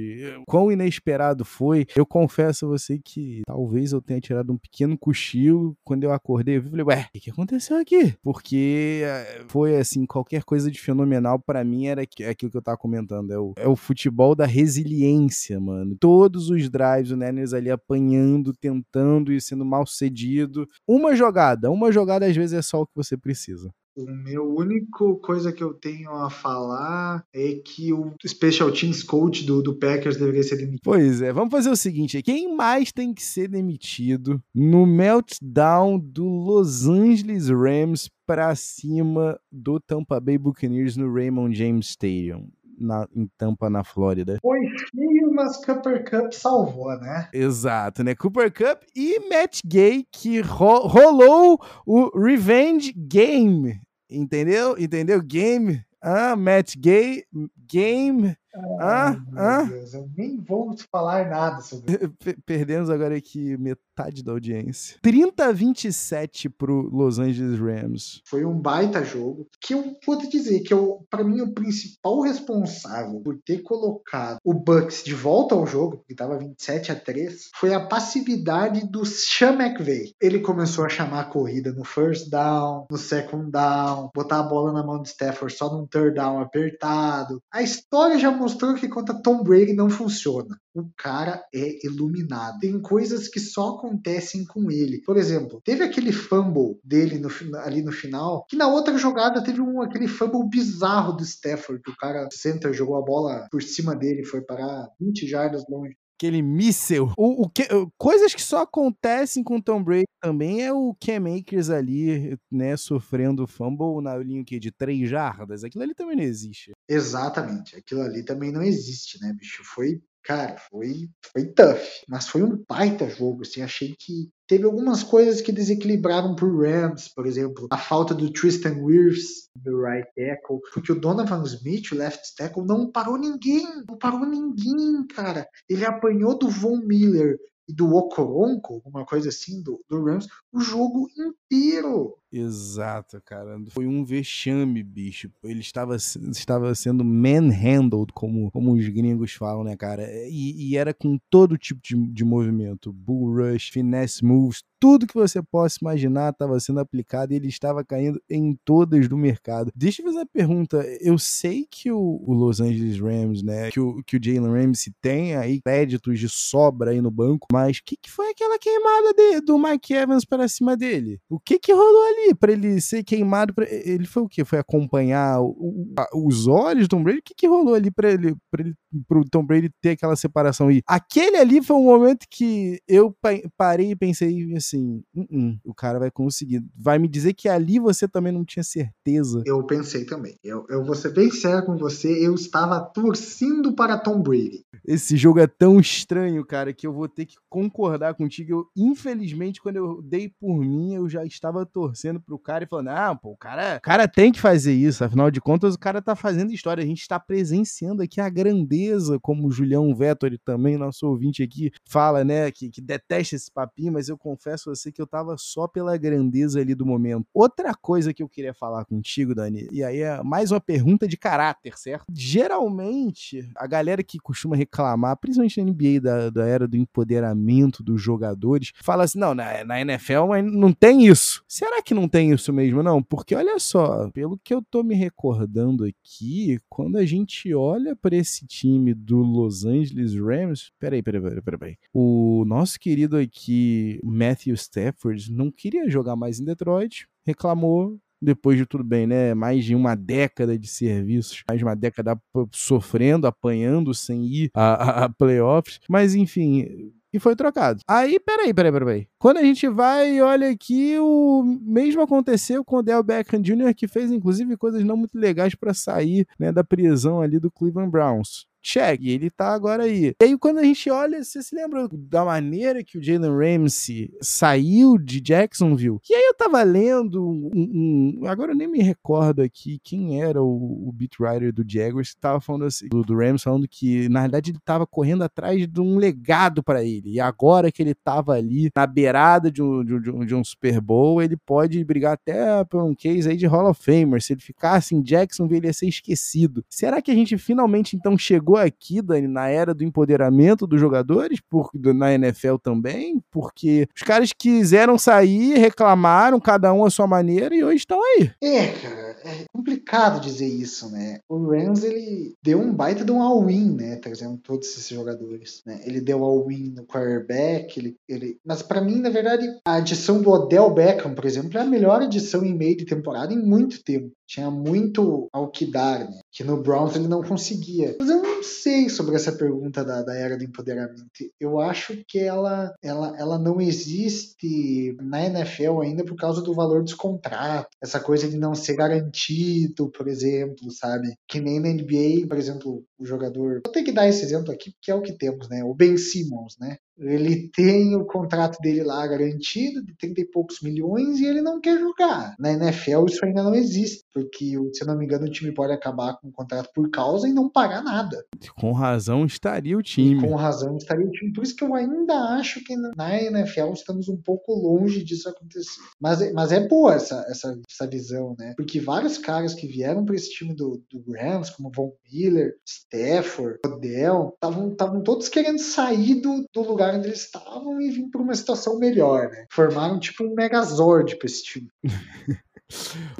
Quão inesperado foi? Eu confesso a você que talvez eu tenha tirado um pequeno cochilo. Quando eu acordei, eu falei, ué, o que aconteceu aqui? Porque eh, foi assim, qualquer coisa de fenomenal para mim era aquilo que eu tava comentando. É o, é o futebol da resiliência, mano. Todos os drives, o Niners ali apanhando, tentando e sendo mal cedido. Uma jogada, uma jogada às vezes é só o que você precisa. O meu único coisa que eu tenho a falar é que o Special Teams Coach do, do Packers deveria ser demitido. Pois é, vamos fazer o seguinte: quem mais tem que ser demitido no meltdown do Los Angeles Rams para cima do Tampa Bay Buccaneers no Raymond James Stadium? Na, em Tampa, na Flórida. Foi feio, mas Cooper Cup salvou, né? Exato, né? Cooper Cup e Matt Gay, que ro rolou o Revenge Game. Entendeu? Entendeu? Game. Ah, Matt Gay, Game ah, ah. Deus, eu nem vou falar nada sobre isso. Perdemos agora aqui metade da audiência. 30 a 27 pro Los Angeles Rams. Foi um baita jogo. Que eu vou te dizer que eu, para mim, o principal responsável por ter colocado o Bucks de volta ao jogo, que tava 27 a 3, foi a passividade do Sean McVay. Ele começou a chamar a corrida no first down, no second down, botar a bola na mão de Stafford só num third down apertado. A história já mostrou que contra Tom Brady não funciona. O cara é iluminado. Tem coisas que só acontecem com ele. Por exemplo, teve aquele fumble dele no, ali no final, que na outra jogada teve um, aquele fumble bizarro do Stafford, que o cara center jogou a bola por cima dele, foi parar 20 jardas longe aquele míssel. O, o que, coisas que só acontecem com Tom Brady também é o Cam Akers ali, né, sofrendo fumble na linha de três jardas. Aquilo ali também não existe. Exatamente. Aquilo ali também não existe, né, bicho? Foi cara, foi, foi tough, mas foi um baita jogo, assim, achei que teve algumas coisas que desequilibraram pro Rams, por exemplo, a falta do Tristan Wirfs, do right tackle, porque o Donovan Smith, o left tackle, não parou ninguém, não parou ninguém, cara, ele apanhou do Von Miller e do Okoronko, alguma coisa assim, do, do Rams, o jogo inteiro. Exato, cara. Foi um vexame, bicho. Ele estava, estava sendo manhandled, como, como os gringos falam, né, cara? E, e era com todo tipo de, de movimento. Bull rush, finesse moves, tudo que você possa imaginar estava sendo aplicado e ele estava caindo em todas do mercado. Deixa eu fazer uma pergunta. Eu sei que o, o Los Angeles Rams, né, que o, que o Jalen Ramsey tem aí créditos de sobra aí no banco, mas o que, que foi aquela queimada de, do Mike Evans para cima dele? O que que rolou ali? Ali para ele ser queimado. Pra... Ele foi o quê? Foi acompanhar o, os olhos do Tom Brady? O que, que rolou ali para ele, pra ele, pro Tom Brady ter aquela separação? E aquele ali foi um momento que eu parei e pensei assim: uh -uh, o cara vai conseguir. Vai me dizer que ali você também não tinha certeza. Eu pensei também. Eu, eu vou ser bem sério com você, eu estava torcendo para Tom Brady. Esse jogo é tão estranho, cara, que eu vou ter que concordar contigo. Eu, infelizmente, quando eu dei por mim, eu já estava torcendo torcendo pro cara e falando: não, pô, o cara, o cara tem que fazer isso. Afinal de contas, o cara tá fazendo história. A gente está presenciando aqui a grandeza, como o Julião Vettori também, nosso ouvinte aqui, fala, né? Que, que detesta esse papinho, mas eu confesso a você que eu tava só pela grandeza ali do momento. Outra coisa que eu queria falar contigo, Dani, e aí é mais uma pergunta de caráter, certo? Geralmente, a galera que costuma reclamar, principalmente na NBA da, da era do empoderamento dos jogadores, fala assim: não, na, na NFL não tem isso. Será que não tem isso mesmo, não? Porque olha só, pelo que eu tô me recordando aqui, quando a gente olha para esse time do Los Angeles Rams. Peraí, peraí, peraí, peraí. O nosso querido aqui, Matthew Stafford, não queria jogar mais em Detroit, reclamou, depois de tudo bem, né? Mais de uma década de serviços, mais de uma década sofrendo, apanhando sem ir a, a, a playoffs. Mas enfim, e foi trocado. Aí, peraí, peraí, peraí. Quando a gente vai e olha aqui, o mesmo aconteceu com o Del Beckham Jr., que fez inclusive coisas não muito legais para sair né, da prisão ali do Cleveland Browns check. E ele tá agora aí. E aí, quando a gente olha, você se lembra da maneira que o Jalen Ramsey saiu de Jacksonville? E aí eu tava lendo um, um, agora eu nem me recordo aqui quem era o, o beat writer do Jaguars que tava falando assim, do, do falando que na verdade ele tava correndo atrás de um legado para ele. E agora que ele tava ali na beirada de um, de, um, de um Super Bowl, ele pode brigar até por um case aí de Hall of Famer. Se ele ficasse em Jacksonville, ele ia ser esquecido. Será que a gente finalmente então chegou chegou aqui, Dani, na era do empoderamento dos jogadores, por, na NFL também, porque os caras quiseram sair, reclamaram, cada um à sua maneira, e hoje estão aí. É, cara, é complicado dizer isso, né? O Rams, ele deu um baita de um all-in, né? Trazendo todos esses jogadores. Né? Ele deu all-in no quarterback, ele, ele... mas para mim, na verdade, a adição do Odell Beckham, por exemplo, é a melhor adição em meio de temporada em muito tempo. Tinha muito ao que dar, né? Que no Browns ele não conseguia. Mas eu não sei sobre essa pergunta da, da era do empoderamento. Eu acho que ela, ela, ela não existe na NFL ainda por causa do valor dos contratos. Essa coisa de não ser garantido, por exemplo, sabe? Que nem na NBA, por exemplo, o jogador. Vou ter que dar esse exemplo aqui, porque é o que temos, né? O Ben Simmons, né? Ele tem o contrato dele lá garantido de 30 e poucos milhões e ele não quer jogar. Na NFL isso ainda não existe, porque, se eu não me engano, o time pode acabar com o contrato por causa e não pagar nada. Com razão estaria o time. E com razão estaria o time. Por isso que eu ainda acho que na NFL estamos um pouco longe disso acontecer. Mas, mas é boa essa, essa, essa visão, né? Porque vários caras que vieram para esse time do, do Rams, como Von Miller, Stafford, Odell, estavam todos querendo sair do, do lugar lugar onde eles estavam e vir para uma situação melhor, né? Formaram tipo um Megazord para esse time.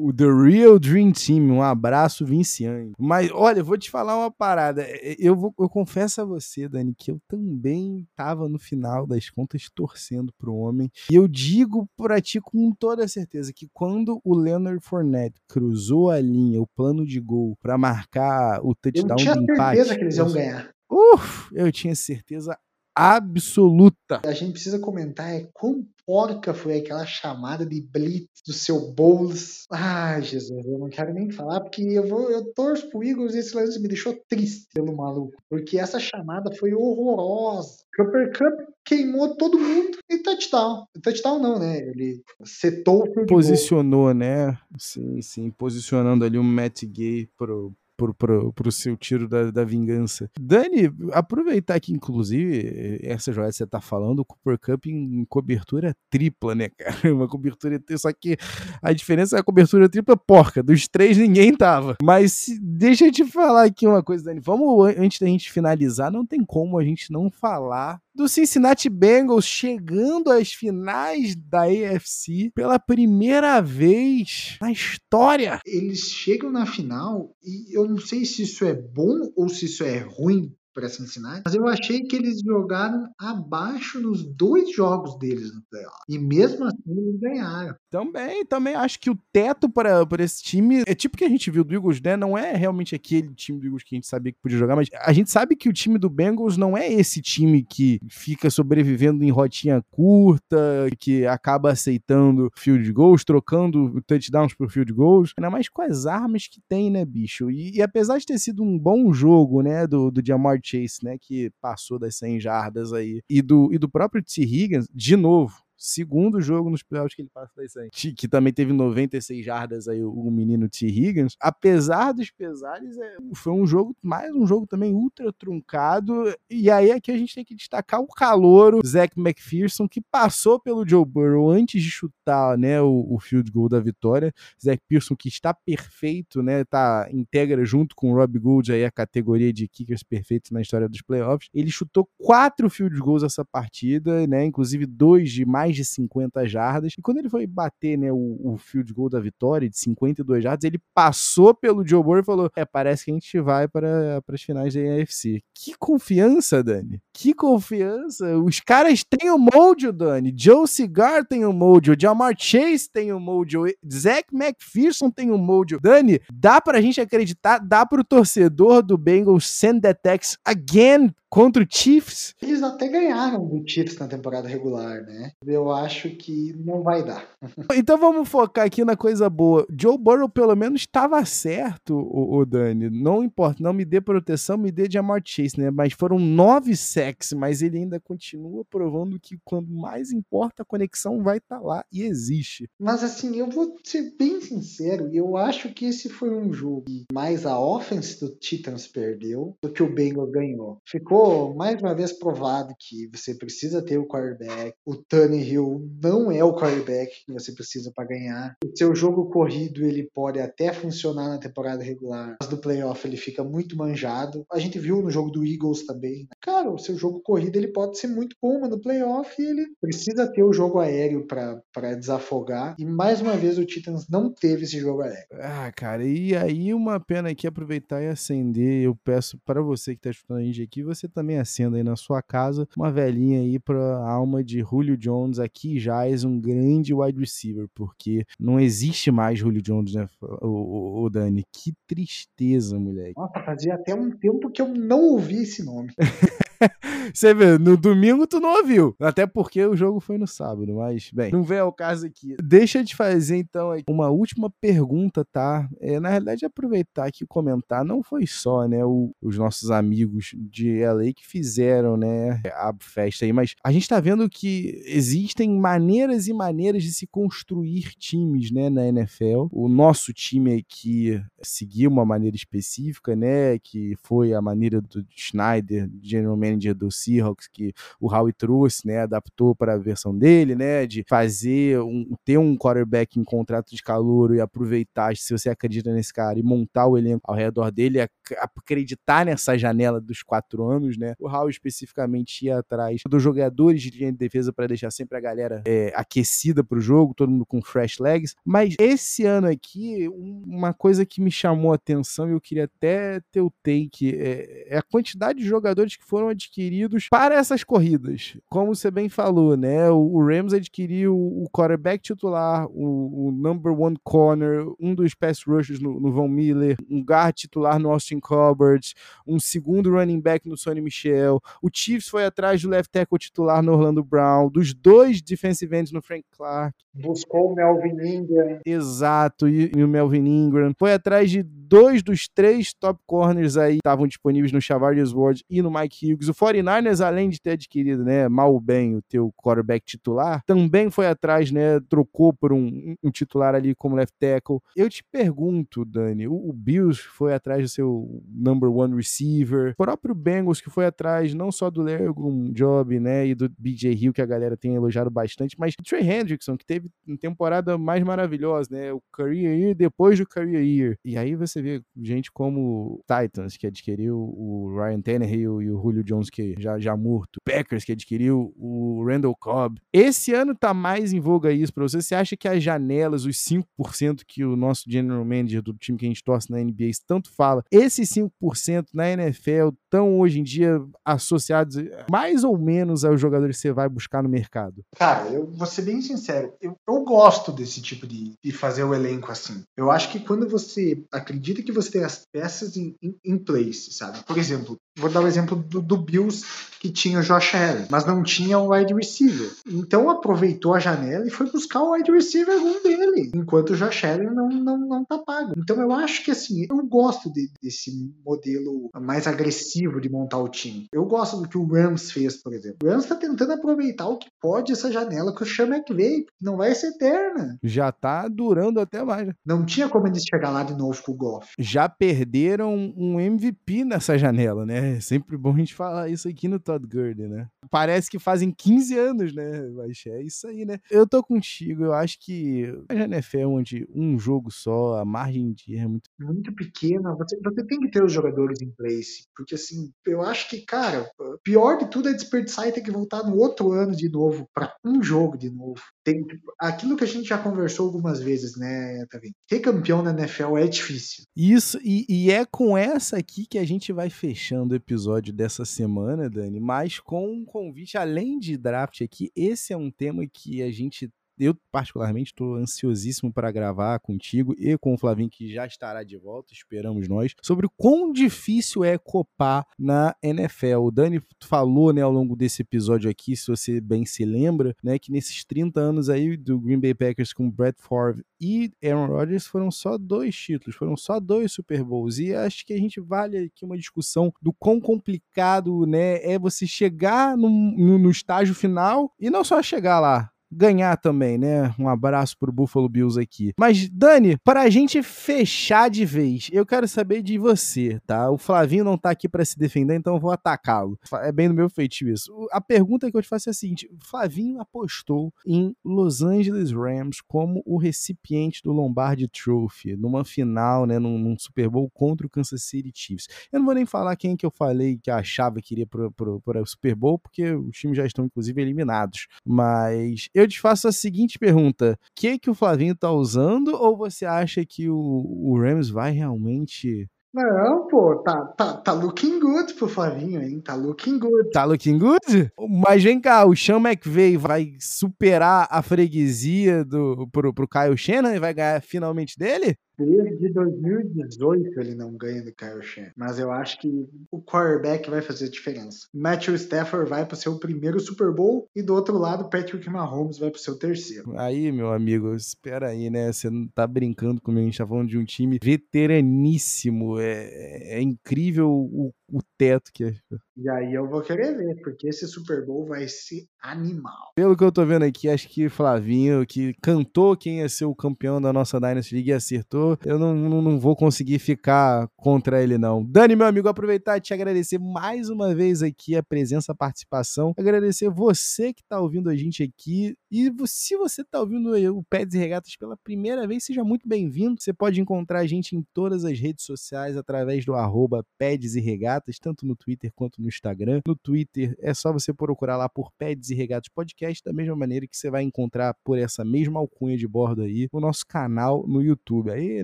o The Real Dream Team, um abraço Vinciane. Mas olha, eu vou te falar uma parada. É, é, eu, vou, eu confesso a você, Dani, que eu também tava no final das contas torcendo pro homem. E eu digo pra ti com toda certeza que quando o Leonard Fournette cruzou a linha, o plano de gol para marcar o touchdown do empate. Eu tinha certeza que eles iam ganhar. Uf, eu tinha certeza absoluta. A gente precisa comentar é quão porca foi aquela chamada de blitz do seu Bowles. Ai, Jesus, eu não quero nem falar, porque eu vou, eu torço pro Eagles e esse lance me deixou triste pelo maluco. Porque essa chamada foi horrorosa. Cooper Cup queimou todo mundo e touchdown. Touchdown não, né? Ele setou o Posicionou, né? Sim, sim. Posicionando ali o Matt Gay pro, pro, pro seu tiro da, da vingança. Dani, aproveitar que, inclusive, essa jogada que você tá falando, o Cooper Cup em cobertura tripla, né, cara? Uma cobertura só que a diferença é a cobertura tripla porca. Dos três ninguém tava. Mas deixa eu te falar aqui uma coisa, Dani. Vamos, antes da gente finalizar, não tem como a gente não falar do Cincinnati Bengals chegando às finais da AFC pela primeira vez na história. Eles chegam na final e eu não sei se isso é bom ou se isso é ruim para Cincinnati, mas eu achei que eles jogaram abaixo nos dois jogos deles no playoff. E mesmo assim eles ganharam. Também, também acho que o teto para, para esse time é tipo que a gente viu do Eagles, né? Não é realmente aquele time do Eagles que a gente sabia que podia jogar, mas a gente sabe que o time do Bengals não é esse time que fica sobrevivendo em rotinha curta, que acaba aceitando field goals, trocando touchdowns por field goals, ainda mais com as armas que tem, né, bicho? E, e apesar de ter sido um bom jogo, né, do, do Jamar Chase, né, que passou das 100 jardas aí, e do, e do próprio T. Higgins, de novo, segundo jogo nos playoffs que ele passa das 100. Que também teve 96 jardas aí, o menino T. Higgins. Apesar dos pesares, é, foi um jogo, mais um jogo também ultra truncado. E aí aqui a gente tem que destacar o calouro Zach McPherson, que passou pelo Joe Burrow antes de chutar né, o, o field goal da vitória. Zach Pearson que está perfeito, né? Tá, integra junto com o Rob Gould aí a categoria de kickers perfeitos na história dos playoffs. Ele chutou quatro field goals essa partida, né? Inclusive dois de mais de 50 jardas. E quando ele foi bater, né, o, o field goal da vitória de 52 jardas, ele passou pelo Joe Burrow e falou: "É, parece que a gente vai para as finais da NFC". Que confiança, Dani. Que confiança. Os caras têm o mojo, Dani. Joe Cigar tem o mojo, Jamar Chase tem o mojo, Zach McPherson tem o mojo. Dani, dá pra gente acreditar, dá pro torcedor do Bengals send that text again contra o Chiefs. Eles até ganharam do Chiefs na temporada regular, né? Eu acho que não vai dar. então vamos focar aqui na coisa boa. Joe Burrow pelo menos estava certo, o, o, Dani. Não importa, não me dê proteção, me dê Jamar Chase, né? Mas foram nove sacks, mas ele ainda continua provando que quando mais importa a conexão vai estar tá lá e existe. Mas assim, eu vou ser bem sincero, eu acho que esse foi um jogo que mais a offense do Titans perdeu do que o Bengals ganhou. Ficou ficou mais uma vez provado que você precisa ter o quarterback. O Tannehill não é o quarterback que você precisa para ganhar. O seu jogo corrido ele pode até funcionar na temporada regular, mas no playoff ele fica muito manjado. A gente viu no jogo do Eagles também. Né? Cara, o seu jogo corrido ele pode ser muito bom, mas no playoff ele precisa ter o jogo aéreo para desafogar. E mais uma vez o Titans não teve esse jogo aéreo. Ah, cara, e aí uma pena aqui aproveitar e acender. Eu peço para você que está escutando a gente aqui, você também acenda aí na sua casa uma velhinha aí para alma de Julio Jones aqui já é um grande wide receiver, porque não existe mais Julio Jones, né, o, o, o Dani? Que tristeza, moleque. Nossa, fazia até um tempo que eu não ouvi esse nome. Você vê, no domingo tu não ouviu. Até porque o jogo foi no sábado, mas, bem, não vem ao caso aqui. Deixa de fazer, então, uma última pergunta, tá? É, na realidade, aproveitar aqui e comentar, não foi só, né, o, os nossos amigos de LA que fizeram, né, a festa aí, mas a gente tá vendo que existem maneiras e maneiras de se construir times, né, na NFL. O nosso time aqui seguiu uma maneira específica, né, que foi a maneira do Schneider, general manager do Seahawks que o Howie trouxe, né, adaptou para a versão dele, né, de fazer um, ter um quarterback em contrato de calor e aproveitar, se você acredita nesse cara, e montar o elenco ao redor dele, acreditar nessa janela dos quatro anos, né. O Howie especificamente ia atrás dos jogadores de linha de defesa para deixar sempre a galera é, aquecida para o jogo, todo mundo com fresh legs. Mas esse ano aqui, uma coisa que me chamou a atenção e eu queria até ter o take é, é a quantidade de jogadores que foram adquiridos para essas corridas. Como você bem falou, né? O Rams adquiriu o quarterback titular, o, o number one corner, um dos pass rushers no, no Von Miller, um guard titular no Austin Colbert, um segundo running back no Sonny Michel. O Chiefs foi atrás do left tackle titular no Orlando Brown, dos dois defensive ends no Frank Clark. Buscou o Melvin Ingram. Exato, e, e o Melvin Ingram. Foi atrás de dois dos três top corners aí estavam disponíveis no Chavarius Ward e no Mike Hughes. O 49ers, além de ter adquirido, né, mal bem o teu quarterback titular, também foi atrás, né, trocou por um, um titular ali como left tackle. Eu te pergunto, Dani, o, o, Bills foi atrás do seu number one receiver, o próprio Bengals que foi atrás não só do Lergum Job, né, e do BJ Hill que a galera tem elogiado bastante, mas o Trey Hendrickson que teve uma temporada mais maravilhosa, né, o career year depois do career year. E aí você vê gente como Titans, que adquiriu o Ryan Tannehill e o Julio Jones, que já, já morto. Packers, que adquiriu o Randall Cobb. Esse ano tá mais em voga isso pra você. Você acha que as janelas, os 5% que o nosso general manager do time que a gente torce na NBA tanto fala, esses 5% na NFL estão hoje em dia associados mais ou menos aos jogadores que você vai buscar no mercado? Cara, eu vou ser bem sincero, eu, eu gosto desse tipo de, de fazer o elenco assim. Eu acho que quando você acredita que você tem as peças em, place, sabe? Por exemplo, vou dar o exemplo do, do Bills, que tinha o Josh Allen, mas não tinha um wide receiver. Então aproveitou a janela e foi buscar o wide receiver um dele, enquanto o Josh Allen não, não, não tá pago. Então eu acho que assim, eu gosto de, desse modelo mais agressivo de montar o time. Eu gosto do que o Rams fez, por exemplo. O Rams tá tentando aproveitar o que pode essa janela que o Sean McVay, não vai ser eterna. Já tá durando até mais. Não tinha como eles chegar lá de novo com o Goff. Já perderam um MVP nessa janela, né? É sempre bom a gente falar isso aqui no Todd Gurley, né? Parece que fazem 15 anos, né? Mas é isso aí, né? Eu tô contigo, eu acho que a NFL é onde um jogo só, a margem de erro é muito... Muito pequena, você, você tem que ter os jogadores em place, porque assim, eu acho que, cara, pior de tudo é desperdiçar e ter que voltar no outro ano de novo, para um jogo de novo. Tem, aquilo que a gente já conversou algumas vezes, né, Tavinho? Ter campeão na NFL é difícil. Isso, e, e é com essa aqui que a gente vai fechando o episódio dessa semana, Dani, mas com um convite, além de draft aqui, esse é um tema que a gente eu, particularmente, estou ansiosíssimo para gravar contigo e com o Flavinho, que já estará de volta, esperamos nós, sobre o quão difícil é copar na NFL. O Dani falou né, ao longo desse episódio aqui, se você bem se lembra, né, que nesses 30 anos aí do Green Bay Packers com Brett Favre e Aaron Rodgers foram só dois títulos, foram só dois Super Bowls. E acho que a gente vale aqui uma discussão do quão complicado né, é você chegar no, no, no estágio final e não só chegar lá, ganhar também, né? Um abraço pro Buffalo Bills aqui. Mas, Dani, para a gente fechar de vez, eu quero saber de você, tá? O Flavinho não tá aqui para se defender, então eu vou atacá-lo. É bem do meu feitio isso. A pergunta que eu te faço é a seguinte: Flavinho apostou em Los Angeles Rams como o recipiente do Lombardi Trophy, numa final, né? Num, num Super Bowl contra o Kansas City Chiefs. Eu não vou nem falar quem que eu falei que achava que iria para o Super Bowl, porque os times já estão, inclusive, eliminados. Mas eu eu te faço a seguinte pergunta: o que, que o Flavinho tá usando ou você acha que o, o Rams vai realmente não, pô, tá, tá, tá looking good pro Flavinho, hein? Tá looking good. Tá looking good? Mas vem cá, o Sean McVay vai superar a freguesia do, pro, pro Kyle Shannon e vai ganhar finalmente dele? Desde 2018 ele não ganha do Kyle. Mas eu acho que o quarterback vai fazer diferença. Matthew Stafford vai pro seu primeiro Super Bowl e do outro lado Patrick Mahomes vai pro seu terceiro. Aí, meu amigo, espera aí, né? Você não tá brincando comigo. A gente tá falando de um time veteraníssimo. É, é incrível o o teto que é. E aí eu vou querer ver, porque esse Super Bowl vai ser animal. Pelo que eu tô vendo aqui, acho que Flavinho, que cantou quem ia ser o campeão da nossa Dynasty League e acertou, eu não, não, não vou conseguir ficar contra ele, não. Dani, meu amigo, aproveitar e te agradecer mais uma vez aqui a presença, a participação. Agradecer você que tá ouvindo a gente aqui. E se você tá ouvindo o Peds e Regatas pela primeira vez, seja muito bem-vindo. Você pode encontrar a gente em todas as redes sociais através do arroba Peds e Regatas Regatas, tanto no Twitter quanto no Instagram. No Twitter é só você procurar lá por Peds e Regatas Podcast, da mesma maneira que você vai encontrar por essa mesma alcunha de bordo aí o nosso canal no YouTube. Aí,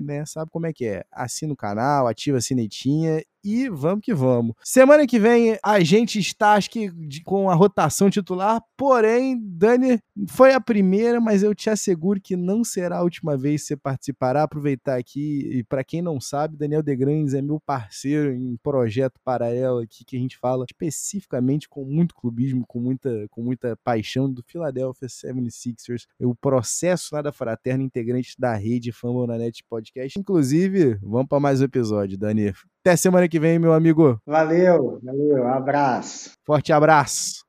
né, sabe como é que é? Assina o canal, ativa a sinetinha e vamos que vamos. Semana que vem a gente está, acho que, de, com a rotação titular, porém, Dani, foi a primeira, mas eu te asseguro que não será a última vez que você participará. Aproveitar aqui, e para quem não sabe, Daniel Degrandes é meu parceiro em projeto paralelo aqui, que a gente fala especificamente com muito clubismo, com muita, com muita paixão do Philadelphia 76ers, o processo nada fraterno, integrante da rede Fama na Net Podcast. Inclusive, vamos para mais um episódio, Dani. Até semana que vem, meu amigo. Valeu, valeu, abraço. Forte abraço.